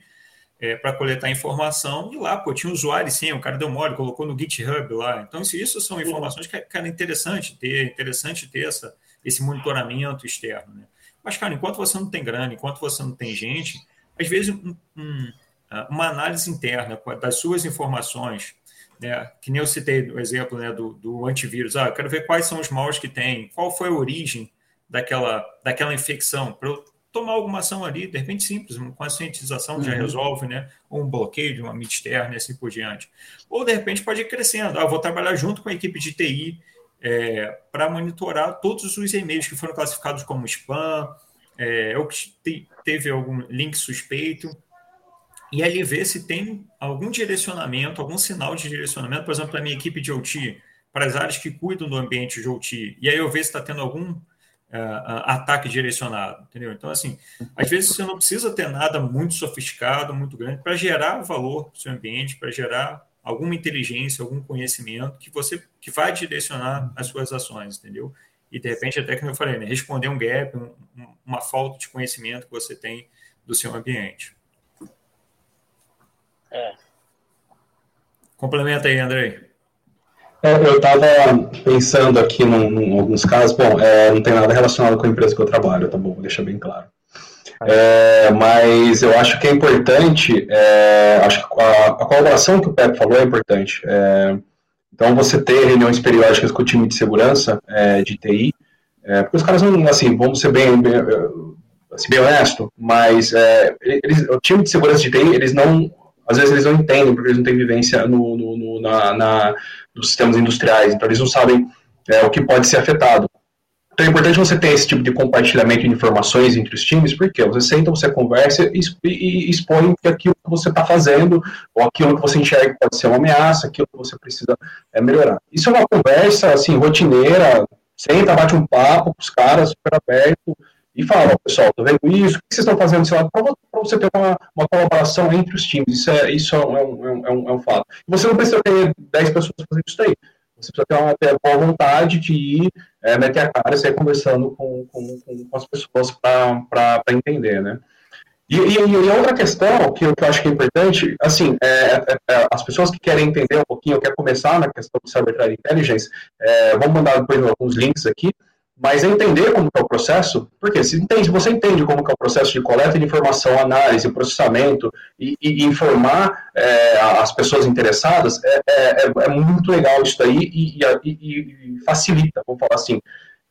é, para coletar informação, e lá, pô, tinha um usuário sim, o cara deu mole, colocou no GitHub lá. Então, isso, isso são informações que, que era interessante ter, interessante ter essa, esse monitoramento externo, né? Mas, cara, enquanto você não tem grana, enquanto você não tem gente, às vezes um, um, uma análise interna das suas informações, né, que nem eu citei o exemplo né, do, do antivírus, ah, eu quero ver quais são os maus que tem, qual foi a origem daquela, daquela infecção, para eu tomar alguma ação ali, de repente simples, uma conscientização uhum. já resolve, né? Ou um bloqueio de uma mídia externa e assim por diante. Ou de repente pode ir crescendo. Ah, vou trabalhar junto com a equipe de TI é, para monitorar todos os e-mails que foram classificados como spam, é, ou que te, teve algum link suspeito, e ali ver se tem algum direcionamento, algum sinal de direcionamento, por exemplo, para a minha equipe de OT, para as áreas que cuidam do ambiente de OT, e aí eu ver se está tendo algum Uh, ataque direcionado, entendeu? Então, assim, às vezes você não precisa ter nada muito sofisticado, muito grande, para gerar valor para o seu ambiente, para gerar alguma inteligência, algum conhecimento que você que vai direcionar as suas ações, entendeu? E de repente, até como eu falei, né, responder um gap, um, uma falta de conhecimento que você tem do seu ambiente. É. Complementa aí, Andrei. É, eu estava pensando aqui em alguns casos, bom, é, não tem nada relacionado com a empresa que eu trabalho, tá bom, vou deixar bem claro. É, mas eu acho que é importante, é, acho que a, a, colaboração que o Pepe falou é importante. É, então, você ter reuniões periódicas com o time de segurança é, de TI, porque os caras não, assim, vamos ser bem, bem, assim, bem honesto, mas eles, o time de segurança de TI, eles não, às vezes eles não entendem, porque eles não têm vivência no, no, no na, na dos sistemas industriais, então eles não sabem é, o que pode ser afetado. Então é importante você ter esse tipo de compartilhamento de informações entre os times, porque você senta, você conversa e, e expõe aquilo que você está fazendo, ou aquilo que você enxerga que pode ser uma ameaça, aquilo que você precisa é, melhorar. Isso é uma conversa, assim, rotineira, senta, bate um papo com os caras, super aberto, e fala, pessoal, tô vendo isso, o que vocês estão fazendo desse lado, para você ter uma, uma colaboração entre os times, isso é, isso é, um, é, um, é, um, é um fato. E você não precisa ter 10 pessoas fazendo isso daí, você precisa ter uma, ter boa vontade de ir, é, meter a cara e sair conversando com, com, com as pessoas para entender, né. E, e, e, outra questão que eu, que eu acho que é importante, assim, é, é, é, as pessoas que querem entender um pouquinho, querem começar na questão do Cyber Intelligence, é, vamos mandar depois alguns links aqui, mas entender como é o processo, porque se, entende, você entende como é o processo de coleta de informação, análise, processamento e, e informar é, as pessoas interessadas, é, é, é, é muito legal isso daí e, e, facilita, vamos falar assim.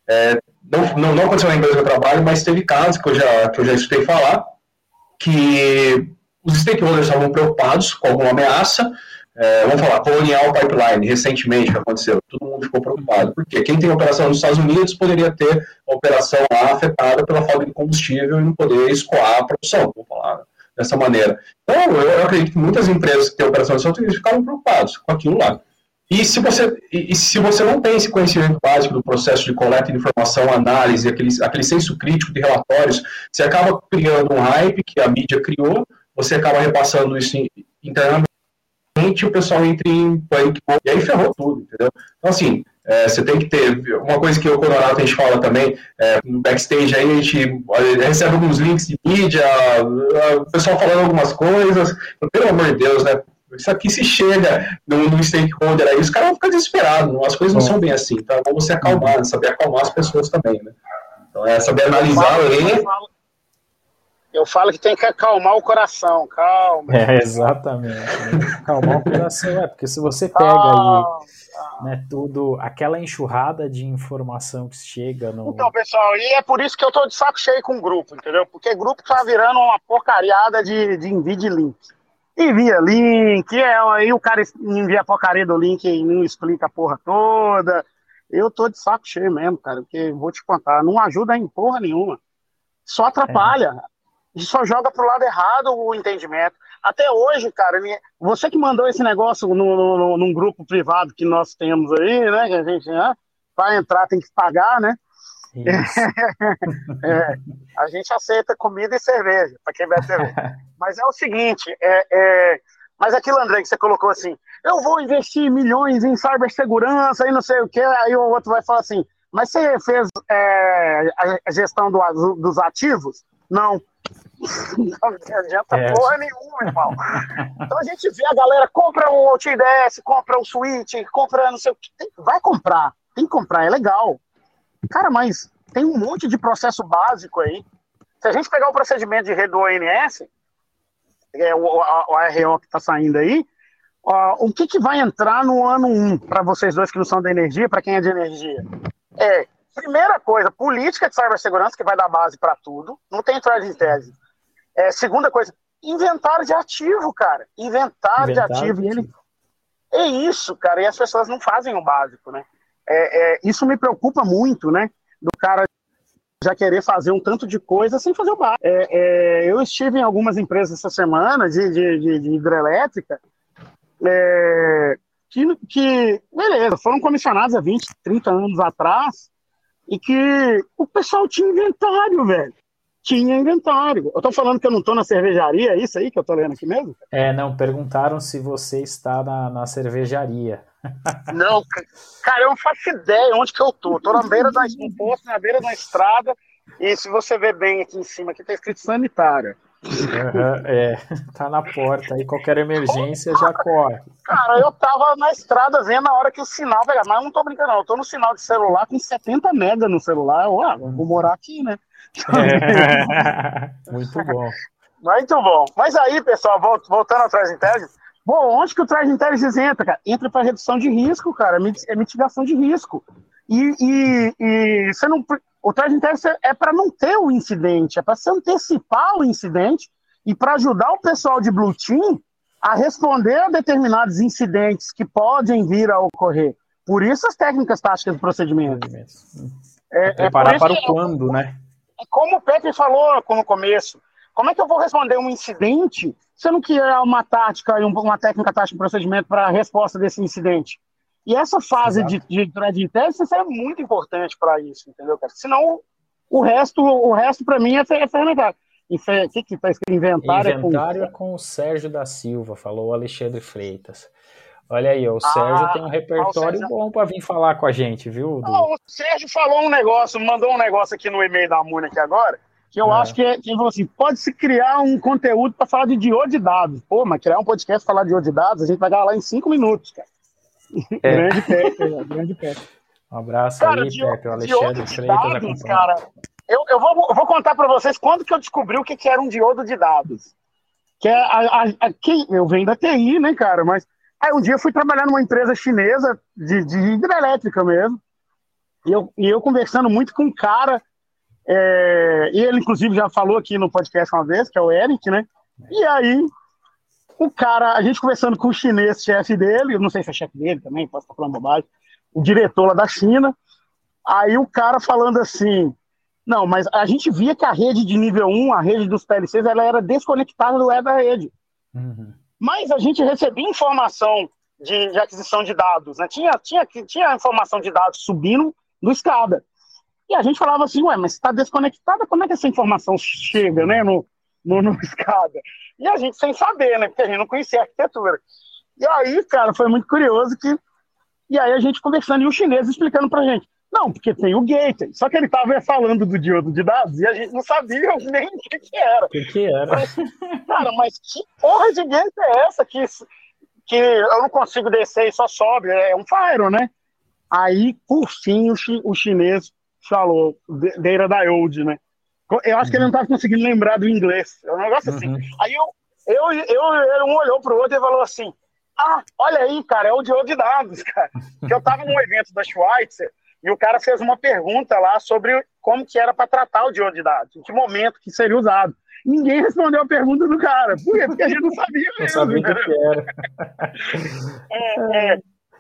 É, não, não, não, aconteceu na empresa que eu trabalho, mas teve casos que eu já, que eu já escutei falar que os stakeholders estavam preocupados com alguma ameaça, é, vamos falar, Colonial Pipeline, recentemente que aconteceu, todo mundo ficou preocupado, porque quem tem operação nos Estados Unidos poderia ter a operação lá afetada pela falta de combustível e não poder escoar a produção, vamos falar dessa maneira. Então, eu acredito que muitas empresas que têm operação nos Estados Unidos ficaram preocupadas com aquilo lá. E se você, e se você não tem esse conhecimento básico do processo de coleta de informação, análise, aquele, aquele senso crítico de relatórios, você acaba criando um hype que a mídia criou, você acaba repassando isso internamente o pessoal entra em pânico e aí ferrou tudo, entendeu? Então, assim, é, você tem que ter. Uma coisa que o Colorado a gente fala também, é, no backstage aí, a gente recebe alguns links de mídia, o pessoal falando algumas coisas, pelo amor de Deus, né? Isso aqui se chega no, no stakeholder aí, os caras vão ficar desesperados, as coisas não são bem assim, tá? Vamos se acalmar, saber acalmar as pessoas também, né? Então é saber analisar, ler Eu falo que tem que acalmar o coração, calma. É, exatamente. Né? Acalmar o coração, é, porque se você pega aí né, tudo, aquela enxurrada de informação que chega no. Então, pessoal, e é por isso que eu tô de saco cheio com o grupo, entendeu? Porque grupo tá virando uma porcariada de, de envio de link. Envia link, é, aí o cara envia a porcaria do link e não explica a porra toda. Eu tô de saco cheio mesmo, cara, porque vou te contar, não ajuda em porra nenhuma. Só atrapalha. É. Só joga pro lado errado o entendimento. Até hoje, cara, você que mandou esse negócio no, no, num grupo privado que nós temos aí, né? Que a gente, né, para entrar tem que pagar, né? é, a gente aceita comida e cerveja, para quem bebe cerveja. Mas é o seguinte, é, é, mas aquilo, André, que você colocou assim, eu vou investir milhões em cibersegurança e não sei o que, aí o outro vai falar assim, mas você fez é, a gestão do, dos ativos? Não. Não adianta é. porra nenhuma, irmão. Então a gente vê a galera compra um OutDS, compra um Switch, compra não sei o que. Vai comprar, tem que comprar, é legal. Cara, mas tem um monte de processo básico aí. Se a gente pegar o procedimento de rede do ONS, é o, o, o ARO que está saindo aí, ó, o que, que vai entrar no ano 1 para vocês dois que não são da energia, para quem é de energia? É, primeira coisa, política de cibersegurança, que vai dar base para tudo, não tem thread em tese. É, segunda coisa, inventário de ativo, cara. Inventário, inventário de ativo. E ele... É isso, cara. E as pessoas não fazem o básico, né? É, é, isso me preocupa muito, né? Do cara já querer fazer um tanto de coisa sem fazer o básico. É, é eu estive em algumas empresas essa semana de, de, de, de hidrelétrica é, que, que, beleza, foram comissionados há 20, 30 anos atrás e que o pessoal tinha inventário, velho tinha inventário. Eu tô falando que eu não tô na cervejaria, é isso aí que eu tô lendo aqui mesmo? É, não, perguntaram se você está na, na cervejaria. Não, cara, eu não faço ideia onde que eu tô. Tô na beira da, um posto, na beira da estrada, e se você ver bem aqui em cima, aqui tá escrito sanitária. Uhum, é, tá na porta aí, qualquer emergência já corre. Cara, eu tava na estrada vendo a hora que o sinal pegar, mas eu não tô brincando, não. Eu tô no sinal de celular com 70 mega no celular. Eu, ah, vou morar aqui, né? É. Muito bom. Muito bom. Mas aí, pessoal, voltando ao Threat Intelligence, bom, onde que o Threat Intelligence entra, cara? Entra para redução de risco, cara, é mitigação de risco. E, e, e você não, o Threat Intelligence é para não ter o incidente, é para se antecipar o incidente e para ajudar o pessoal de Blue Team a responder a determinados incidentes que podem vir a ocorrer. Por isso as técnicas táticas do procedimento. É, é preparar é para o quando, né? Como o Pepe falou no começo, como é que eu vou responder um incidente sendo que é uma tática e uma técnica tática de procedimento para a resposta desse incidente? E essa fase Exato. de, de thread intelligence é muito importante para isso, entendeu, cara? Senão, o resto, o resto para mim é, é. O que que tá escrito? Inventário, Inventário é com... é com o Sérgio da Silva, falou o Alexandre Freitas. Olha aí, o Sérgio ah, tem um repertório Sérgio... bom para vir falar com a gente, viu? Não, o Sérgio falou um negócio, mandou um negócio aqui no e-mail da aqui agora, que eu é. acho que, é, que falou assim, pode-se criar um conteúdo para falar de diodo de dados. Pô, mas criar um podcast falar de diodo de dados, a gente vai dar lá em cinco minutos, cara. É. grande Pepe, né? grande Pepe. Um abraço cara, aí, de, Pepe, o Alexandre Freitas dados, cara, eu, eu, vou, eu vou contar para vocês quando que eu descobri o que, que era um diodo de dados. Que é a, a, a, eu venho da TI, né, cara, mas Aí um dia eu fui trabalhar numa empresa chinesa de, de hidrelétrica mesmo. E eu, e eu conversando muito com um cara, é, e ele inclusive já falou aqui no podcast uma vez, que é o Eric, né? E aí, o cara, a gente conversando com o chinês, chefe dele, eu não sei se é chefe dele também, posso estar falando bobagem, o diretor lá da China. Aí o cara falando assim, não, mas a gente via que a rede de nível 1, a rede dos PLCs, ela era desconectada do web da rede. Uhum. Mas a gente recebia informação de, de aquisição de dados, né? Tinha, tinha, tinha informação de dados subindo no escada. E a gente falava assim, ué, mas está desconectada, como é que essa informação chega, né, no, no, no escada? E a gente sem saber, né, porque a gente não conhecia a arquitetura. E aí, cara, foi muito curioso que... E aí a gente conversando e o chinês explicando pra gente. Não, porque tem o gateway. Só que ele estava falando do diodo de dados e a gente não sabia nem o que, que era. O que, que era? Mas, cara, mas que porra de gateway é essa que, que eu não consigo descer e só sobe? É um Fire, né? Aí, por fim, o, chi, o chinês falou, Data Diode, né? Eu acho que ele não estava conseguindo lembrar do inglês. É um negócio assim. Uhum. Aí eu, eu, eu, um olhou pro outro e falou assim: Ah, olha aí, cara, é o Diogo de dados, cara. Que eu estava num evento da Schweitzer e o cara fez uma pergunta lá sobre como que era para tratar o Diogo de dados, em que momento que seria usado. Ninguém respondeu a pergunta do cara. Por quê? Porque a gente não sabia mesmo. Não sabia o que era. é, é.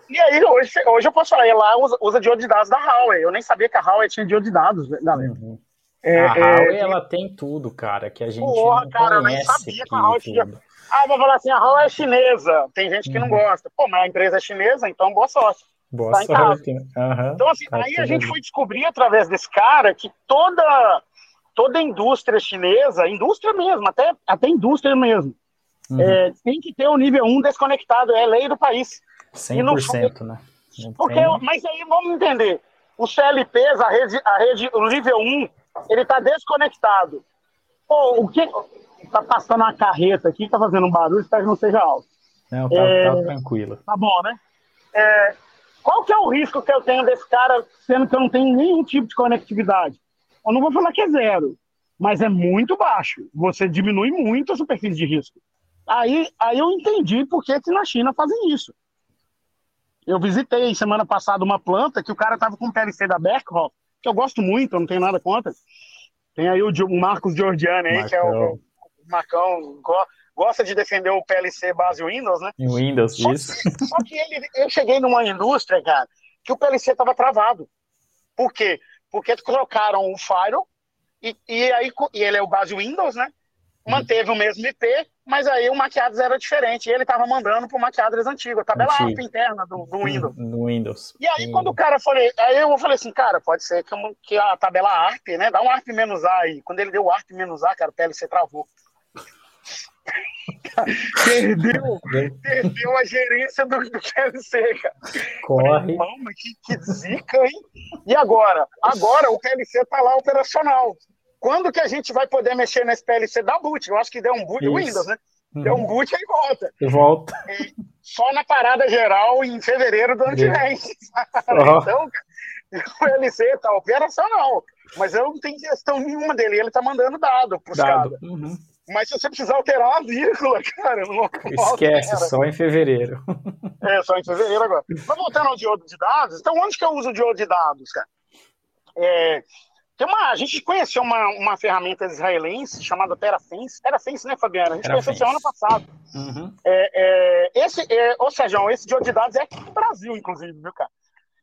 E aí, hoje, hoje eu posso falar, ele lá usa, usa diodo de dados da Huawei. Eu nem sabia que a Huawei tinha diodo de dados, galera. Uhum. É, a é, Huawei, é, ela tem tudo, cara, que a gente porra, não cara, eu nem sabia que a Huawei tinha... Ah, vou falar assim, a Huawei é chinesa. Tem gente que uhum. não gosta. Pô, mas a empresa é chinesa, então boa sorte. Boa tá sorte. Uhum. Então, assim, tá aí a gente foi descobrir através desse cara que toda, toda indústria chinesa, indústria mesmo, até, até indústria mesmo, uhum. é, tem que ter o nível 1 desconectado, é lei do país. 100%, não, né? porque, mas aí vamos entender, os CLPs, a rede, a rede, o nível 1, ele está desconectado. Pô, o que. Tá passando uma carreta aqui, tá fazendo um barulho, espero que não seja alto. Não, tá, é, tá tranquilo. Tá bom, né? É, qual que é o risco que eu tenho desse cara, sendo que eu não tenho nenhum tipo de conectividade? Eu não vou falar que é zero, mas é muito baixo. Você diminui muito a superfície de risco. Aí, aí eu entendi por que, que na China fazem isso. Eu visitei semana passada uma planta que o cara tava com o PLC da Beckhoff, que eu gosto muito, eu não tenho nada contra. Tem aí o Marcos Giorgiani aí, Marcão. que é o, o Marcão, gosta de defender o PLC base Windows, né? Em Windows, só isso. Que, só que ele, eu cheguei numa indústria, cara, que o PLC tava travado. Por quê? Porque trocaram o Firewall e, e aí e ele é o base Windows, né? Manteve o mesmo IP, mas aí o maquiados era diferente. E ele estava mandando para o maquiados antigo, a tabela Antigo. ARP interna do, do Windows. No Windows. E aí, quando o cara falei, aí eu falei assim, cara, pode ser que, que a tabela ARP, né? Dá um ARP menos A aí. Quando ele deu o ARP menos A, cara, o PLC travou. Perdeu, perdeu a gerência do, do PLC, cara. Corre. Mama, que, que zica, hein? E agora? Agora o PLC tá lá operacional. Quando que a gente vai poder mexer nesse PLC da boot? Eu acho que deu um boot Isso. Windows, né? Uhum. Deu um boot e volta. E volta. E só na parada geral em fevereiro do ano que vem. Uhum. Então, o PLC está operacional. Mas eu não tenho questão nenhuma dele. Ele está mandando dado para os caras. Uhum. Mas se você precisar alterar uma vírgula, cara, não Esquece, só em fevereiro. É, só em fevereiro agora. Mas voltando ao diodo de dados, então onde que eu uso o diodo de dados, cara? É, tem uma, a gente conheceu uma, uma ferramenta israelense chamada TerraFence. TerraFence, né, Fabiana? A gente conheceu semana passada. Uhum. É, é, esse, é, ou seja, esse de de dados é aqui no Brasil, inclusive, viu, cara?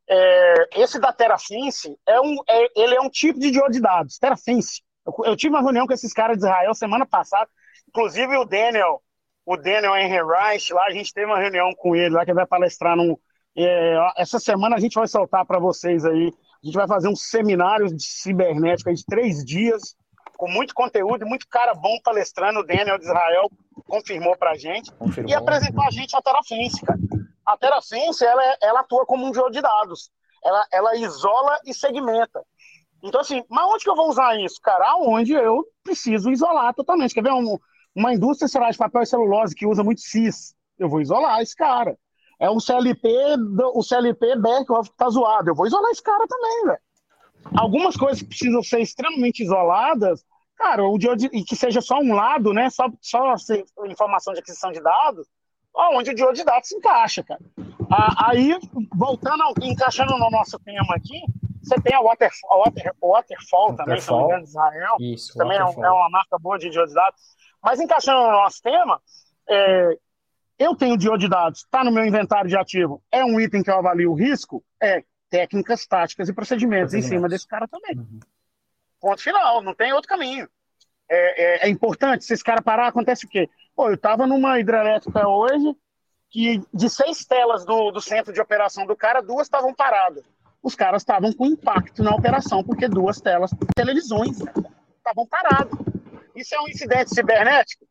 É, esse da TerraFence, é um, é, ele é um tipo de de dados, TerraFence. Eu, eu, tive uma reunião com esses caras de Israel semana passada, inclusive o Daniel, o Daniel Henry Reich, lá a gente teve uma reunião com ele, lá que ele vai palestrar num... É, essa semana a gente vai soltar para vocês aí a gente vai fazer um seminário de cibernética de três dias, com muito conteúdo e muito cara bom palestrando. O Daniel de Israel confirmou para a gente. Confirmou. E apresentou a gente a Terafence, cara. A Terafence, ela, é, ela atua como um jogo de dados. Ela, ela isola e segmenta. Então, assim, mas onde que eu vou usar isso, cara? Onde eu preciso isolar totalmente. Quer ver um, uma indústria, sei lá, de papel e celulose que usa muito CIS? Eu vou isolar esse cara. É um CLP, o CLP Beckhoff que tá zoado. Eu vou isolar esse cara também, velho. Algumas coisas que precisam ser extremamente isoladas, cara, o e que seja só um lado, né? Só, só informação de aquisição de dados, onde o de de dados se encaixa, cara. Aí, voltando, ao, encaixando no nosso tema aqui, você tem a Waterfall, a Water, Waterfall também, se não me engano, de Israel. Isso, também é, é, uma marca boa de de dados. Mas encaixando no nosso tema, é, eu tenho diode de dados, está no meu inventário de ativo, é um item que eu avalio o risco? É técnicas, táticas e procedimentos, procedimentos. em cima desse cara também. Uhum. Ponto final, não tem outro caminho. É, é, é, importante, se esse cara parar, acontece o quê? Pô, eu estava numa hidrelétrica hoje que de seis telas do, do centro de operação do cara, duas estavam paradas. Os caras estavam com impacto na operação, porque duas telas, televisões, estavam paradas. Isso é um incidente cibernético?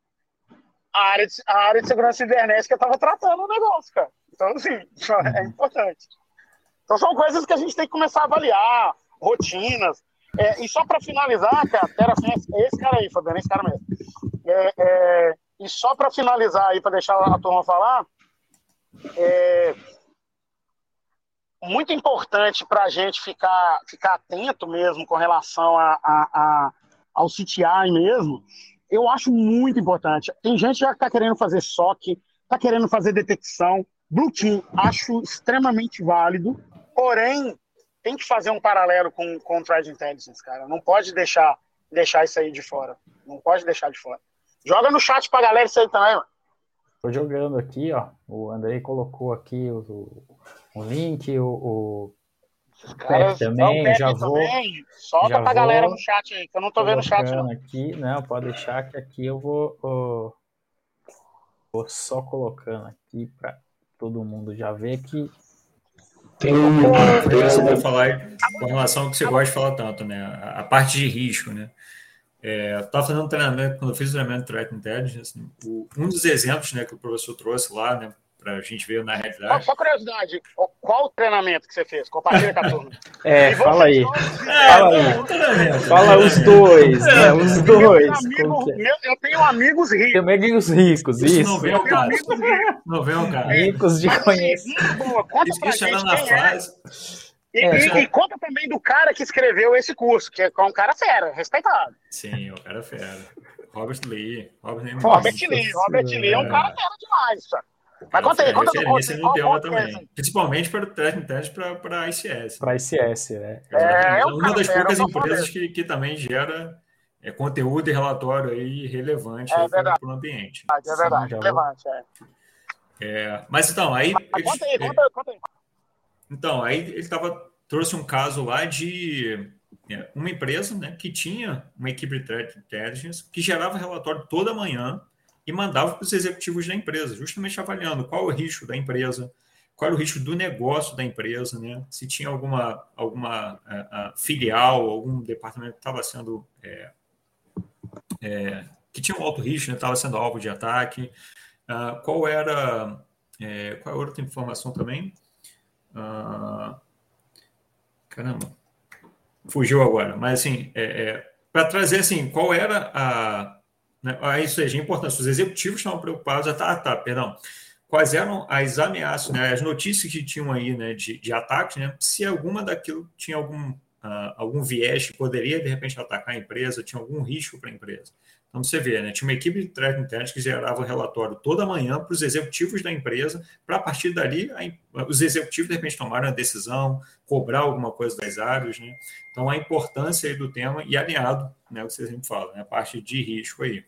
a área de, a área de segurança cibernética estava tratando o negócio, cara. Então, assim, é importante. Então, são coisas que a gente tem que começar a avaliar, rotinas. É, e só para finalizar, cara, TerraFence, esse cara aí, Fabiano, esse cara mesmo. É, é, e só para finalizar aí, para deixar a turma falar, é muito importante para a gente ficar, ficar atento mesmo com relação a, a, a ao CTI mesmo, eu acho muito importante. Tem gente já que está querendo fazer SOC, está querendo fazer detecção. Blue Team, acho extremamente válido, porém, tem que fazer um paralelo com, com o Threat Intelligence, cara. Não pode deixar, deixar isso aí de fora. Não pode deixar de fora. Joga no chat pra galera isso aí também, mano. Tô jogando aqui, ó. O Andrei colocou aqui o, o link, o, o Caras, também, já vou. Também. Solta já pra vou galera no chat aí, que eu não tô vendo o chat. Não. Aqui, não, pode deixar que aqui eu vou, vou, vou só colocando aqui para todo mundo já ver que. Tem um. Você vai falar com relação ao que você gosta de falar tanto, né? A, a parte de risco, né? É, eu estava fazendo um treinamento, quando eu fiz o treinamento de Threat Intelligence, né, o, um dos exemplos né, que o professor trouxe lá, né, para a gente ver na realidade. Só curiosidade, qual o treinamento que você fez? Compartilha com a turma. É, fala aí. fala aí. Fala os dois, né? Os dois. Amigo, eu tenho amigos ricos. Tenho amigos ricos, isso. isso. Não vem o cara. Não vem o cara. Ricos de conhecimento. Assim, conta pra gente na é. fase. E, é, e, e, conta também do cara que escreveu esse curso, que é um cara fera, respeitado. Sim, o cara fera. Robert Lee. Robert Lee, Robert Lee, Robert Lee é um cara fera demais, cara. Mas conta aí, conta referência no tema também. Principalmente para o teste para a ICS. Para a ICS, né? É, é uma das poucas empresas que, que também gera é, conteúdo e relatório aí relevante é para o ambiente. É verdade, relevante, é. é. Mas então, aí. Mas, conta aí, conta, conta aí. Então, aí ele tava, trouxe um caso lá de é, uma empresa né, que tinha uma equipe de threat intelligence que gerava relatório toda manhã e mandava para os executivos da empresa, justamente avaliando qual o risco da empresa, qual era o risco do negócio da empresa, né? se tinha alguma, alguma uh, uh, filial, algum departamento que estava sendo. É, é, que tinha um alto risco, estava né? sendo alvo de ataque, uh, qual era. É, qual é outra informação também? caramba, fugiu agora, mas assim, é, é para trazer assim, qual era a né? Aí seja importante, os executivos estavam preocupados, tá, tá, perdão, quais eram as ameaças, né, as notícias que tinham aí né, de, de ataques, né, se alguma daquilo tinha algum, uh, algum viés que poderia, de repente, atacar a empresa, tinha algum risco para a empresa. Então, você vê, né, tinha uma equipe de threat intelligence que gerava um relatório toda manhã para os executivos da empresa, para a partir dali, a, os executivos, de repente, tomarem a decisão, cobrar alguma coisa das áreas. Né? Então, a importância aí do tema e alinhado, né, o que você sempre fala, né, a parte de risco aí.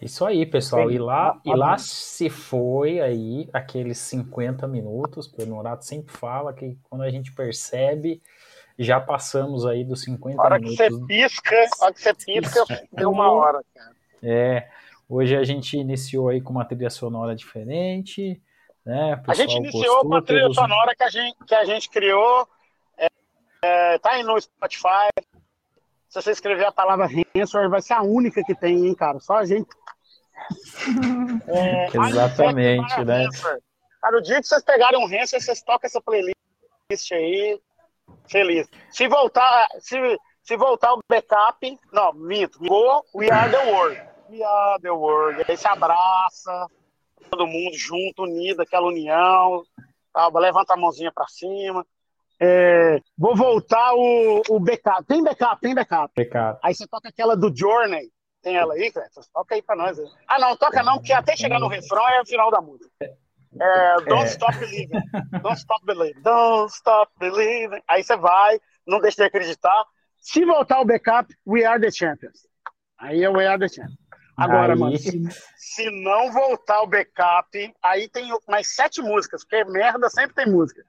Isso aí, pessoal. E lá, e lá se foi aí aqueles 50 minutos, porque o Norato sempre fala que quando a gente percebe, já passamos aí dos 50 a hora minutos. Que você pisca, a hora que você pisca, deu uma hora, cara. É. Hoje a gente iniciou aí com uma trilha sonora diferente, né? a gente iniciou com a trilha sonora que a gente, que a gente criou, é, é, tá aí no Spotify. Se você escrever a palavra Ransomware, vai ser a única que tem, hein, cara? Só a gente é, Exatamente, né? Cara, o dia que vocês pegarem um Hanser, vocês tocam essa playlist aí, feliz. Se voltar, se, se voltar o backup, não, minto, go, we are the world. We are the world. Aí se abraça, todo mundo junto, unido, aquela união, tá? levanta a mãozinha para cima. É, vou voltar o, o backup. Tem backup, tem backup. backup. Aí você toca aquela do Journey. Tem ela aí, Cletus? Toca aí pra nós. Aí. Ah, não, toca não, porque até chegar no refrão é o final da música. É, don't é. stop believing. Don't stop believing. Don't stop believing. Aí você vai, não deixa de acreditar. Se voltar o backup, we are the champions. Aí é we are the champions. Agora, aí... mano, se, se, não voltar o backup, aí tem mais sete músicas, porque merda sempre tem música.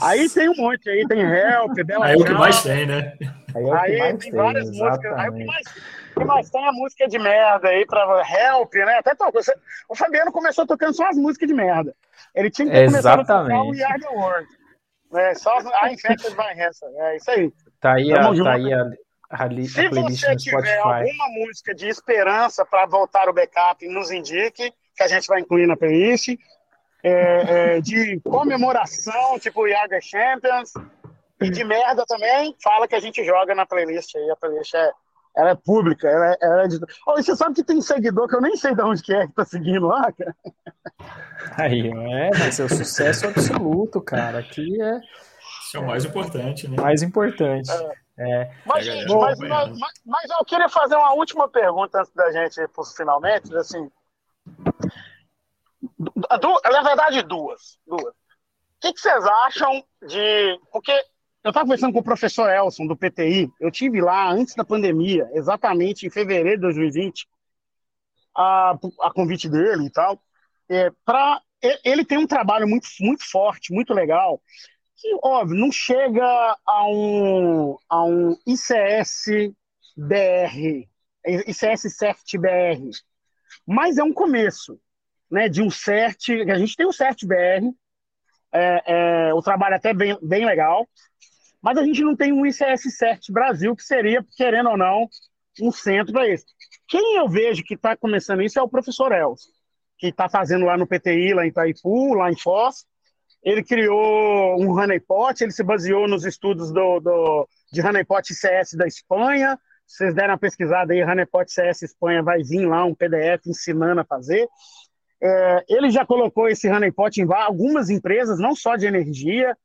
Aí tem um monte, aí tem Help, Bela Aí é o que mais tem, né? Aí, é aí tem, tem várias músicas. Aí o que mais mais tem a música de merda aí pra Help, né? Até tocou. O Fabiano começou tocando só as músicas de merda. Ele tinha que começado a tocar o We Are The World. É, só a Infected by Hanson. É isso aí. Tá aí, a, tá aí a, a, a Se você tiver alguma música de esperança para voltar o backup, nos indique, que a gente vai incluir na playlist. É, é, de comemoração, tipo The Champions. E de merda também, fala que a gente joga na playlist aí. A playlist é ela é pública, ela é, ela é de... oh, você sabe que tem seguidor que eu nem sei de onde que é que tá seguindo lá, cara? Aí, é, vai ser o sucesso absoluto, cara. Aqui é. Isso é o mais importante, né? Mais importante. É. É, mas, gente, mas, mas, mas, eu queria fazer uma última pergunta antes da gente ir para finalmente. Assim, na verdade, duas. duas. O que, que vocês acham de. Porque eu estava conversando com o professor Elson, do PTI. Eu tive lá antes da pandemia, exatamente em fevereiro de 2020, a, a convite dele e tal. É, pra, ele tem um trabalho muito, muito forte, muito legal, que, óbvio, não chega a um, a um ICS BR, ICS CERT BR, mas é um começo né, de um CERT, a gente tem um CERT BR, é, é, o trabalho é até bem, bem legal, mas a gente não tem um ICS CERT Brasil, que seria, querendo ou não, um centro para isso. Quem eu vejo que está começando isso é o professor Els, que está fazendo lá no PTI, lá em Itaipu, lá em Foz, ele criou um honeypot, ele se baseou nos estudos do, do, de honeypot CS da Espanha. Se vocês deram uma pesquisada aí, honeypot CS Espanha, vai vir lá um PDF ensinando a fazer. É, ele já colocou esse honeypot em algumas empresas, não só de energia,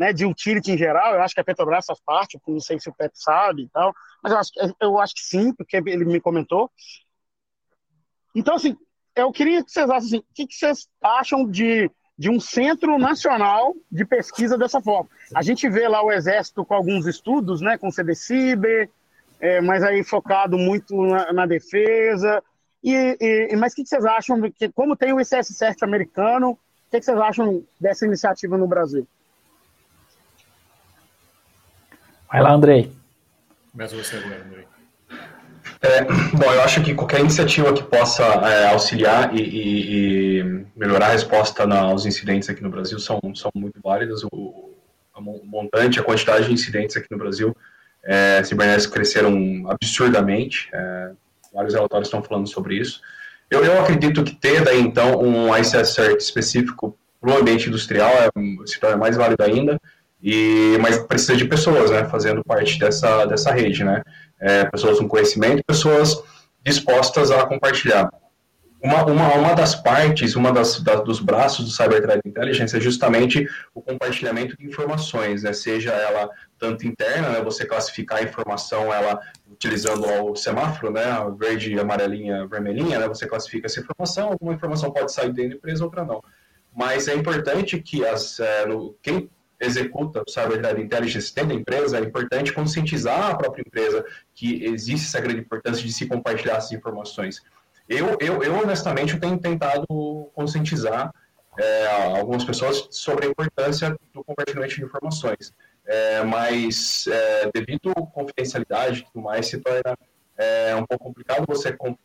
né, de utility em geral. Eu acho que a Petrobras faz parte, não sei se o Pep sabe e tal, mas eu acho, eu acho que sim, porque ele me comentou. Então, assim, eu queria que vocês assim, o que, que vocês acham de de um centro nacional de pesquisa dessa forma. A gente vê lá o Exército com alguns estudos, né, com o é, mas aí focado muito na, na defesa. E, e, mas o que, vocês acham, que, como tem o ICS-CERT americano, o que, que vocês acham dessa iniciativa no Brasil? Vai lá, Andrei. Começa você agora, Andrei. É, bom, eu acho que qualquer iniciativa que possa é, auxiliar e, e, e, melhorar a resposta na, aos incidentes aqui no Brasil são, são muito válidas. O, a montante, a quantidade de incidentes aqui no Brasil é, cibernéticos cresceram absurdamente. É, vários relatórios estão falando sobre isso. Eu, eu acredito que ter daí então um ICS CERT específico para o ambiente industrial é, se torna mais válido ainda. E, mas precisa de pessoas, né, fazendo parte dessa, dessa rede, né é, pessoas com conhecimento, pessoas dispostas a compartilhar. Uma, uma, uma das partes, uma das, da, dos braços do Cyber Threat Intelligence é justamente o compartilhamento de informações, né? seja ela tanto interna, né? você classificar a informação ela utilizando o semáforo, né? verde, amarelinha, vermelhinha, né? você classifica essa informação, alguma informação pode sair da empresa, outra não. Mas é importante que as, é, no, quem executa o Cyber Threat Intelligence dentro da empresa, é importante conscientizar a própria empresa que existe essa grande importância de se compartilhar essas informações. Eu, eu, eu honestamente, eu tenho tentado conscientizar é, algumas pessoas sobre a importância do compartilhamento de informações. É, mas, é, devido à confidencialidade e tudo mais, se torna é, um pouco complicado você com,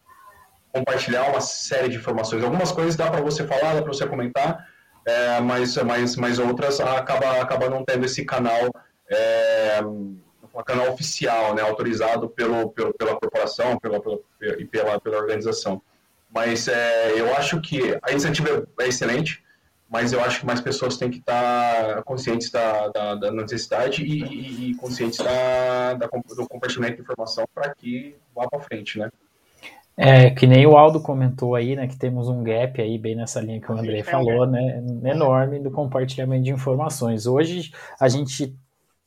compartilhar uma série de informações. Algumas coisas dá para você falar, dá para você comentar, é, mas, mas, mas outras acaba, acaba não tendo esse canal, é, um canal oficial, né, autorizado pelo, pelo, pela corporação pela, pela, e pela, pela organização. Mas é, eu acho que a iniciativa é excelente, mas eu acho que mais pessoas têm que estar conscientes da, da, da necessidade e, e, e conscientes da, da, do compartilhamento de informação para que vá para frente, né? É, que nem o Aldo comentou aí, né, que temos um gap aí, bem nessa linha que o André falou, né, enorme do compartilhamento de informações. Hoje a gente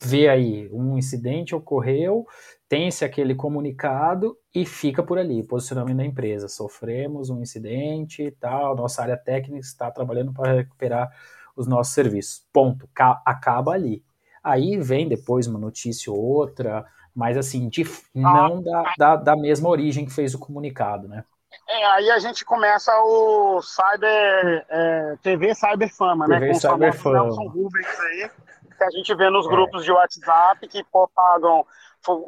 vê aí um incidente ocorreu, tem-se aquele comunicado e fica por ali, posicionamento da empresa. Sofremos um incidente e tal, nossa área técnica está trabalhando para recuperar os nossos serviços. Ponto. Acaba ali. Aí vem depois uma notícia ou outra, mas assim, de, não da, da, da, mesma origem que fez o comunicado, né? É, aí a gente começa o Cyber é, TV Cyberfama, né? TV com Cyberfama. Nelson Rubens aí, que a gente vê nos é. grupos de WhatsApp que pô, pagam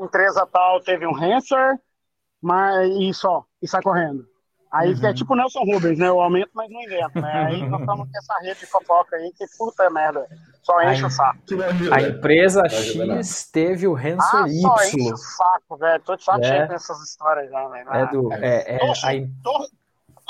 empresa tal teve um ransom, mas e só, e sai correndo. Aí uhum. é tipo o Nelson Rubens, né? O aumento, mas não invento, né? Aí nós estamos com essa rede de fofoca aí que puta merda. Só enche o saco. A empresa X teve o Renzo ah, Y. Só enche o saco, velho. Tô de saco é. cheio com essas histórias já, velho. É do. É, é, torço, a... tor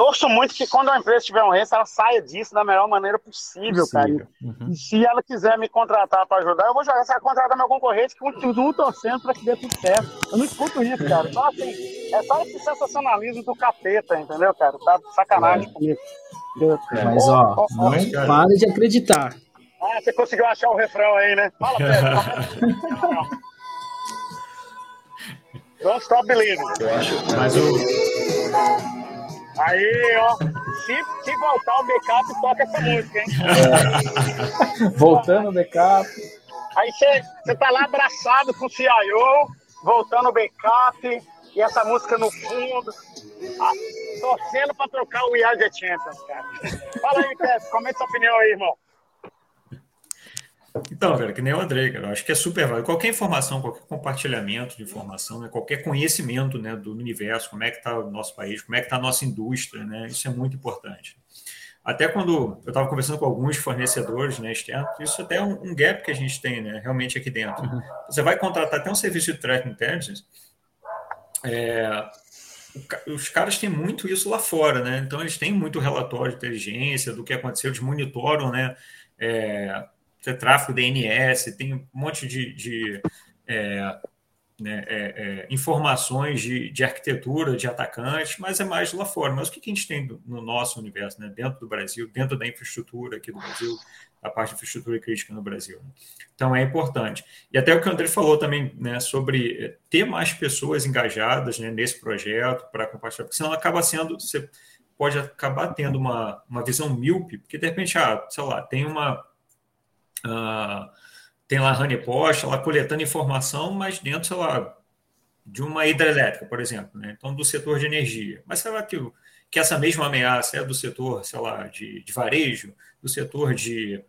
torço muito que quando a empresa tiver um Renzo, ela saia disso da melhor maneira possível, possível. cara. Uhum. E se ela quiser me contratar para ajudar, eu vou jogar essa contratar meu concorrente, que continuo torcendo para que dê tudo certo. Eu não escuto isso, cara. Então, assim, é só esse sensacionalismo do capeta, entendeu, cara? Tá sacanagem é. comigo. Mas, ó, oh, oh, não para de acreditar. Ah, você conseguiu achar o refrão aí, né? Fala, Pedro. Don't Stop Believing. Eu acho, mas o... Aí, ó, se, se voltar o backup, toca essa música, hein? É. Voltando o backup. Aí você tá lá abraçado com o CIO, voltando o backup, e essa música no fundo, ah, torcendo para trocar o We Are The Champions, cara. Fala aí, Tess, comenta sua opinião aí, irmão. Então, cara, que nem o André, cara, eu acho que é super válido. Qualquer informação, qualquer compartilhamento de informação, né, qualquer conhecimento né, do universo, como é que está o nosso país, como é que está a nossa indústria, né, isso é muito importante. Até quando eu estava conversando com alguns fornecedores né, externos, isso até é um, um, gap que a gente tem né, realmente aqui dentro. Uhum. Você vai contratar até um serviço de threat intelligence, é, os caras têm muito isso lá fora, né? Então eles têm muito relatório de inteligência do que aconteceu, eles monitoram, né? É, tráfego DNS, tem um monte de, de é, né, é, é, informações de, de, arquitetura de atacantes, mas é mais lá fora. Mas o que, que a gente tem no nosso universo, né, dentro do Brasil, dentro da infraestrutura aqui do Brasil, a parte de infraestrutura crítica no Brasil? Né? Então é importante. E até o que o André falou também né, sobre ter mais pessoas engajadas né, nesse projeto para compartilhar, porque senão acaba sendo. Você pode acabar tendo uma, uma visão míope, porque de repente, ah, sei lá, tem uma Uh, tem lá a honeypot, lá coletando informação, mas dentro, sei lá, de uma hidrelétrica, por exemplo, né? então do setor de energia. Mas será que, que essa mesma ameaça é do setor, sei lá, de, de varejo, do setor de,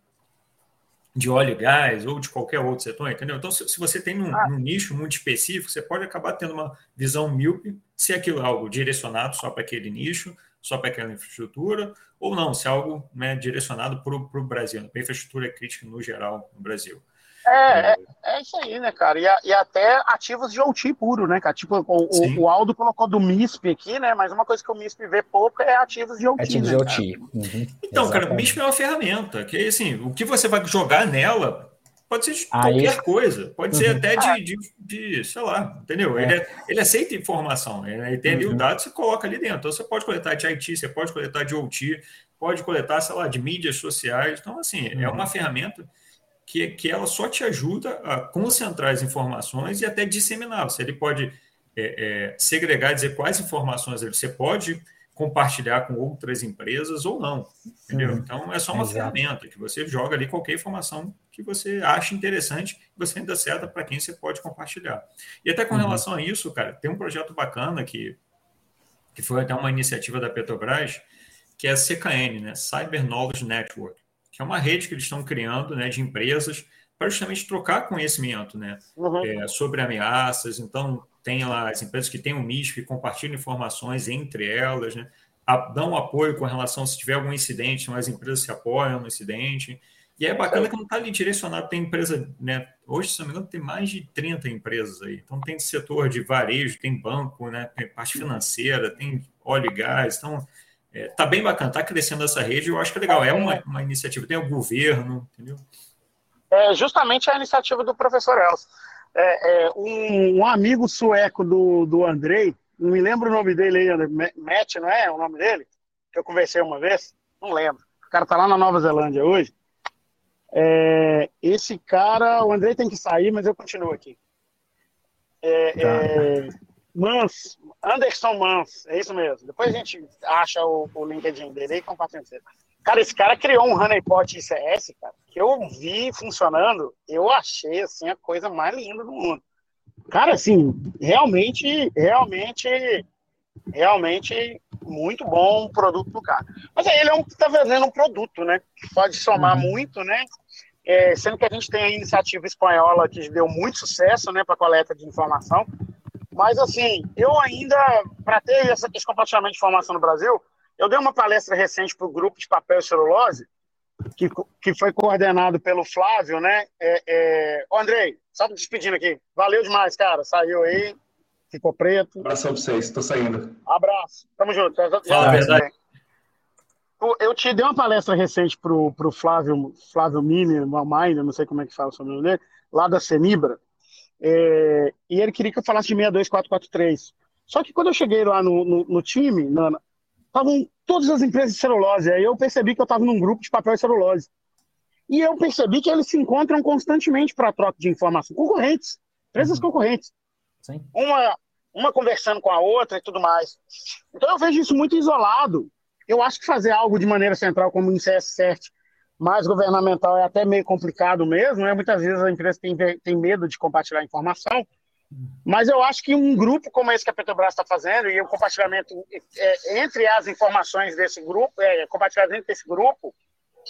de óleo e gás ou de qualquer outro setor, entendeu? Então, se, se você tem um, ah. um, nicho muito específico, você pode acabar tendo uma visão míope, se aquilo é algo direcionado só para aquele nicho, só para aquela infraestrutura, ou não, se é algo né, direcionado para o Brasil, para a infraestrutura crítica no geral no Brasil. É, é, é, isso aí, né, cara? E, e, até ativos de OT puro, né, cara? Tipo, o, o, Aldo colocou do MISP aqui, né? Mas uma coisa que o MISP vê pouco é ativos de OT. Ativos né, de OT. Uhum. Então, Exatamente. cara, o MISP é uma ferramenta, que assim, o que você vai jogar nela Pode ser de Aí... qualquer coisa, pode ser uhum. até de, de, de, sei lá, entendeu? É. Ele, é, ele aceita informação, ele tem ali uhum. o dado, você coloca ali dentro. Então, você pode coletar de IT, você pode coletar de OT, pode coletar, sei lá, de mídias sociais. Então, assim, uhum. é uma ferramenta que, que ela só te ajuda a concentrar as informações e até disseminar. Você ele pode é, é, segregar, dizer quais informações você pode compartilhar com outras empresas ou não, entendeu? Uhum. Então é só uma Exato. ferramenta que você joga ali qualquer informação que você acha interessante, você ainda acerta para quem você pode compartilhar. E até com uhum. relação a isso, cara, tem um projeto bacana que que foi até uma iniciativa da Petrobras, que é a CKN, né, Cyber Knowledge Network, que é uma rede que eles estão criando, né, de empresas para justamente trocar conhecimento, né, uhum. é, sobre ameaças. Então tem lá as empresas que têm o MISP, que compartilham informações entre elas, né? dão apoio com relação se tiver algum incidente, então as empresas se apoiam no incidente. E é bacana que não está ali direcionado, tem empresa, né? Hoje, se não me engano, tem mais de 30 empresas aí. Então tem setor de varejo, tem banco, né? Tem parte financeira, tem óleo e gás. Então, é, tá bem bacana, está crescendo essa rede, eu acho que é legal. É uma, uma iniciativa, tem o governo, entendeu? É justamente a iniciativa do professor Elcio é, é, um, um, amigo sueco do, do Andrei, não me lembro o nome dele aí, Matt, não é o nome dele? Que eu conversei uma vez, não lembro. O cara tá lá na Nova Zelândia hoje. É, esse cara, o Andrei tem que sair, mas eu continuo aqui. É, tá. é, Mans, Anderson Mans, é isso mesmo. Depois a gente acha o, o LinkedIn dele e compartilha. Cara, esse cara criou um honeypot ICS, cara, que eu vi funcionando, eu achei, assim, a coisa mais linda do mundo. Cara, assim, realmente, realmente, realmente muito bom o produto do cara. Mas aí ele é um que está vendendo um produto, né, que pode somar uhum. muito, né, é, sendo que a gente tem a iniciativa espanhola que deu muito sucesso, né, para coleta de informação. Mas, assim, eu ainda, para ter essa, esse compartilhamento de informação no Brasil, eu dei uma palestra recente para o grupo de papel e celulose, que, que foi coordenado pelo Flávio, né? É, é... Ô, Andrei, só me despedindo aqui. Valeu demais, cara. Saiu aí, ficou preto. Abração para vocês, estou saindo. Abraço. Tamo junto. Já, Fala a verdade. Eu te dei uma palestra recente pro, pro Flávio, Flávio Mini, Mind, não sei como é que fala o nome dele, lá da Senibra, é, e ele queria que eu falasse de 62443. Só que quando eu cheguei lá no, no, no time, na, estavam todas as empresas de celulose. Aí eu percebi que eu estava num grupo de papel e celulose. E eu percebi que eles se encontram constantemente para troca de informação. Concorrentes, empresas uhum. concorrentes. Sim. Uma, uma conversando com a outra e tudo mais. Então eu vejo isso muito isolado. Eu acho que fazer algo de maneira central, como o CS7, mais governamental, é até meio complicado mesmo, né? Muitas vezes a empresa tem, tem medo de compartilhar informação. Mas eu acho que um grupo como esse que a Petrobras está fazendo, e o compartilhamento é, entre as informações desse grupo, é, compartilhamento entre grupo,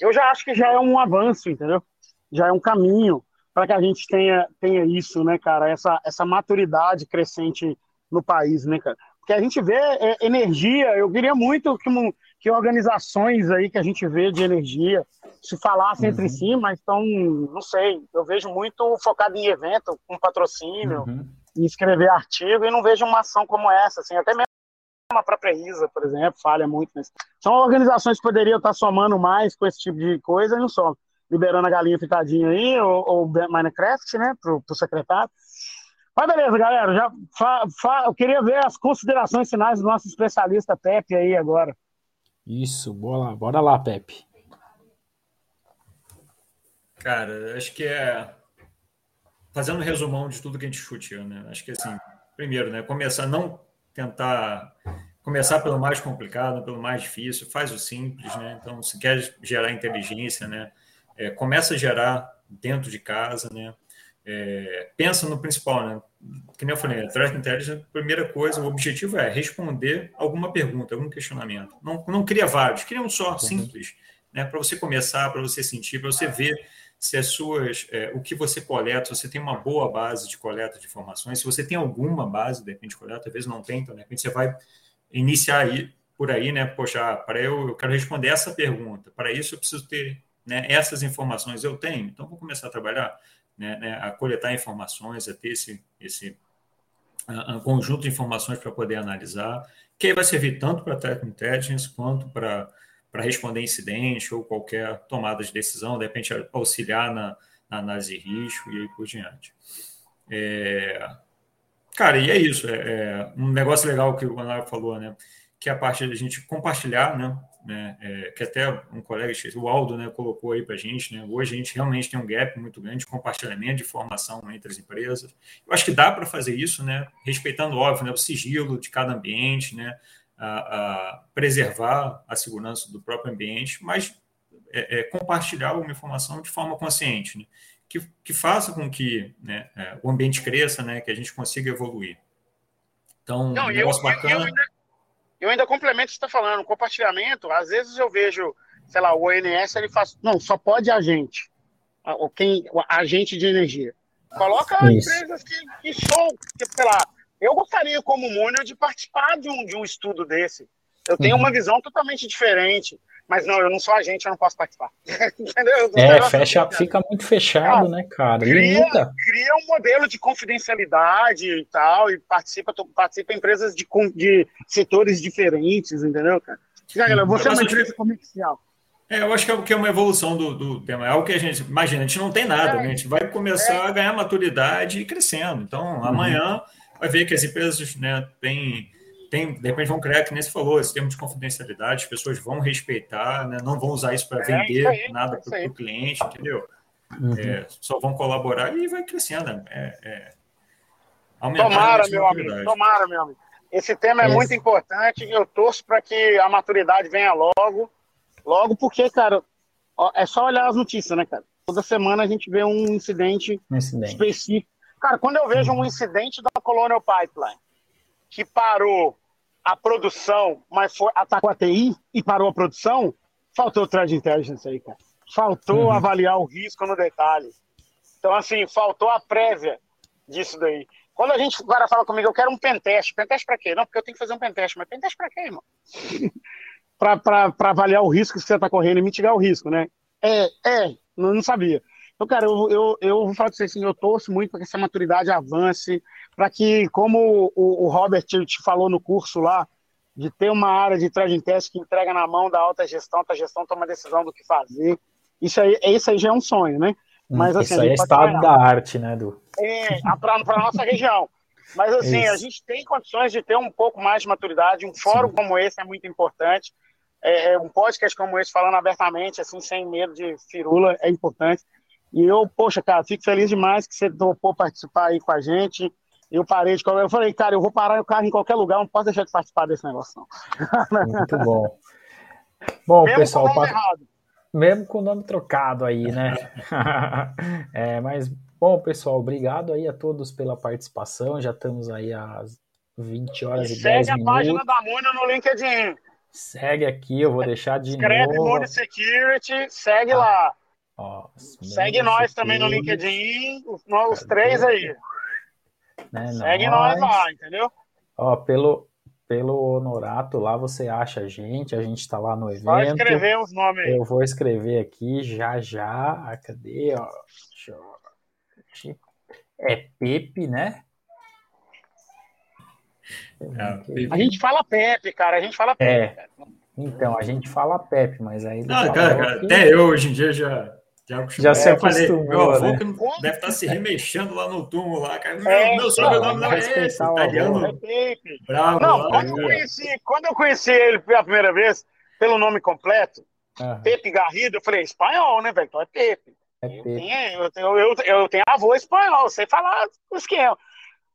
eu já acho que já é um avanço, entendeu? Já é um caminho para que a gente tenha, tenha isso, né, cara? Essa, essa maturidade crescente no país, né, cara? Porque a gente vê é, energia, eu queria muito que, que organizações aí que a gente vê de energia se falassem uhum. entre si, mas estão, não sei, eu vejo muito focado em evento, com patrocínio, uhum. em escrever artigo, e não vejo uma ação como essa, assim, até mesmo a própria ISA, por exemplo, falha muito nisso. São organizações que poderiam estar somando mais com esse tipo de coisa e não só. Liberando a galinha pitadinha aí, ou, ou Minecraft, né, pro, pro secretário. Mas beleza, galera, já fa, fa, eu queria ver as considerações finais do nosso especialista Pepe aí agora. Isso, bora lá, bora lá, Pepe. Cara, acho que é fazendo um resumão de tudo que a gente discutiu, né? Acho que assim, primeiro, né, começar não tentar começar pelo mais complicado, pelo mais difícil, faz o simples, né? Então, se quer gerar inteligência, né, é, começa a gerar dentro de casa, né? É, pensa no principal, né? Que nem eu falei, Threat Intelligence, primeira coisa, o objetivo é responder alguma pergunta, algum questionamento. Não, não cria vários, cria um só, uhum. simples, né? Para você começar, para você sentir, para você ver se as suas, é, o que você coleta, se você tem uma boa base de coleta de informações, se você tem alguma base, de repente, de coleta, às vezes não tem, então, de repente, você vai iniciar aí, por aí, né? Poxa, para eu, eu quero responder essa pergunta, para isso eu preciso ter né, essas informações, eu tenho, então vou começar a trabalhar, né, né a coletar informações, a ter esse, esse um conjunto de informações para poder analisar, que aí vai servir tanto para Tech Intelligence quanto para para responder incidente ou qualquer tomada de decisão, de repente auxiliar na, na análise de risco e aí por diante. É, cara, e é isso. É, é, um negócio legal que o Leonardo falou, né? Que é a parte da gente compartilhar, né? Né é, que até um colega, o Aldo, né, colocou aí para a gente, né? Hoje a gente realmente tem um gap muito grande de compartilhamento de informação entre as empresas. Eu acho que dá para fazer isso, né? Respeitando, óbvio, né, o sigilo de cada ambiente, né? a, a preservar a segurança do próprio ambiente, mas é, é, compartilhar uma informação de forma consciente, né? que, que faça com que né, é, o ambiente cresça, né, que a gente consiga evoluir. Então, Não, um negócio eu, bacana. Eu ainda, eu ainda complemento o que você está falando, compartilhamento, às vezes eu vejo, sei lá, o ONS, ele faz, não, só pode a gente, o quem, agente de energia. Coloca Isso. empresas que, que são, que, sei lá, eu gostaria, como Múnio, de participar de um, de um estudo desse. Eu tenho uhum. uma visão totalmente diferente. Mas não, eu não sou agente, eu não posso participar. Entendeu? É, fecha, fica muito fechado, né, cara? Cria, cria, um modelo de confidencialidade e tal, e participa, participa em empresas de, de setores diferentes, entendeu, cara? Galera, você é uma empresa comercial. É, eu acho que é, é uma evolução do, do tema. É algo que a gente, imagina, a gente não tem nada, é, né? a gente vai começar é. a ganhar maturidade e crescendo. Então, uhum. amanhã vai ver que as empresas né, têm, têm, de repente vão criar, que nem você falou, esse termo de confidencialidade, as pessoas vão respeitar, né, não vão usar isso para é, vender aí, nada para o cliente, entendeu? Uhum. É, só vão colaborar e vai crescendo. É, é tomara, meu amigo, tomara, meu amigo. Esse tema é muito importante e eu torço para que a maturidade venha logo, logo porque, cara, é só olhar as notícias, né, cara? Toda semana a gente vê um incidente, incidente. específico Cara, quando eu vejo um uhum. incidente da Colonial Pipeline que parou a produção, mas foi, atacou a TI e parou a produção, faltou threat intelligence aí, cara. Faltou uhum. avaliar o risco no detalhe. Então, assim, faltou a prévia disso daí. Quando a gente, cara fala comigo, eu quero um pentest. Pentest pra quê? Não, porque eu tenho que fazer um pentest. Mas pentest pra quê, irmão? para avaliar o risco que você está correndo e mitigar o risco, né? É, é, não, não sabia. Então, cara, eu, eu, eu vou falar pra você assim, eu torço muito para que essa maturidade avance, para que, como o, o Robert te falou no curso lá, de ter uma área de trading test que entrega na mão da alta gestão, a alta gestão toma decisão do que fazer. Isso aí, isso aí já é um sonho, né? Hum, Mas, assim, isso aí é estado da arte, né, Du? É, para a nossa região. Mas, assim, isso. a gente tem condições de ter um pouco mais de maturidade. Um fórum Sim. como esse é muito importante. É, um podcast como esse, falando abertamente, assim, sem medo de firula, é importante. E eu, poxa, cara, fico feliz demais que você topou participar aí com a gente. Eu parei de Eu falei, cara, eu vou parar o carro em qualquer lugar, não posso deixar de participar desse negócio, não. Muito bom. Bom, Mesmo pessoal, com o nome pa- errado. mesmo com o nome trocado aí, né? é, mas, bom, pessoal, obrigado aí a todos pela participação. Já estamos aí às 20 horas e 10 Segue a página da Mônia no LinkedIn. Segue aqui, eu vou deixar de Escreve novo. Mônia Security, segue Ah, lá. Ó, Segue nós também no LinkedIn, os, nós- os três aí. Né, Segue nós lá, entendeu? Ó, pelo, pelo Honorato lá você acha a gente, a gente tá lá no evento. escrever os nomes aí. Eu vou escrever aqui já já. Ah, Cadê? Ó, Deixa eu- É Pepe, né? É, Pepe. A gente fala Pepe, cara. A gente fala Pepe. É. cara. Então, a gente fala Pepe, mas aí Não, falou cara, cara, que- até eu hoje em dia já. Já. Já se Eu falei, acostumou, Meu avô né? que não deve estar se remexendo lá no túmulo lá, cara. Meu, É, meu sobrenome não é respeitar esse. É Italiano Pepe. bravo Não, lá. quando eu, conheci, quando eu conheci ele pela primeira vez, pelo nome completo, Aham, Pepe Garrido, eu falei, espanhol, né, velho? Então é Pepe. é Eu tenho, eu, tenho, eu, eu tenho avô espanhol, sei falar o esquema.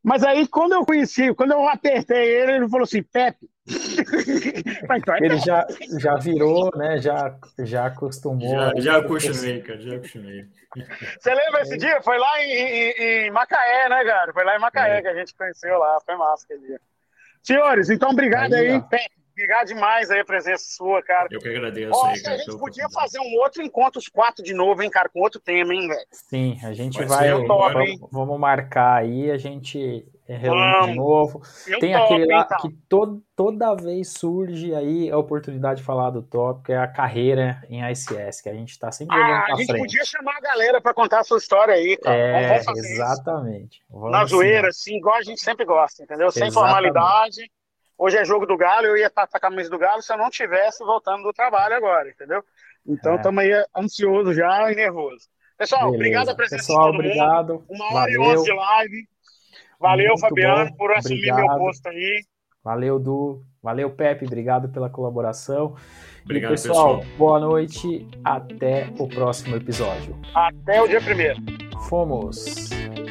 Mas aí, quando eu conheci, quando eu apertei ele, ele falou assim, Pepe. Então é Ele Pepe. já, já virou, né? Já, já acostumou. Já, já acostumei, cara, já acostumei. Você lembra esse dia? Foi lá em, em- em Macaé, né, cara? Foi lá em Macaé É. que a gente conheceu lá, foi massa aquele dia. Senhores, então obrigado Aí, aí. Pepe. Obrigado demais aí a presença sua, cara. Eu que agradeço Ó, aí, se a cara. gente podia fazer um outro encontro, os quatro de novo, hein, cara, com outro tema, hein, velho? Sim, a gente vai. top, vamos, hein? vamos marcar aí, a gente reúne de novo. Eu Tem topo, aquele lá então. que to- toda vez surge aí a oportunidade de falar do tópico, é a carreira em ICS, que a gente está sempre levando Ah, a para gente frente. podia chamar a galera pra contar a sua história aí, cara. É, isso. exatamente. Vamos Na sim. zoeira, assim, igual a gente sempre gosta, entendeu? Sem Exatamente. formalidade. Hoje é jogo do Galo, eu ia estar com a camisa do Galo se eu não tivesse voltando do trabalho agora, entendeu? Então É. estamos aí ansioso já e nervoso. Pessoal, Beleza. obrigado a presença Pessoal, de todo mundo. obrigado. Uma hora e Valeu. onze de live. Valeu, Muito Fabiano, bom. por assumir Obrigado. meu posto aí. Valeu, Du. Valeu, Pepe. Obrigado pela colaboração. Obrigado, e, pessoal, pessoal. boa noite. Até o próximo episódio. Até o dia primeiro. Fomos!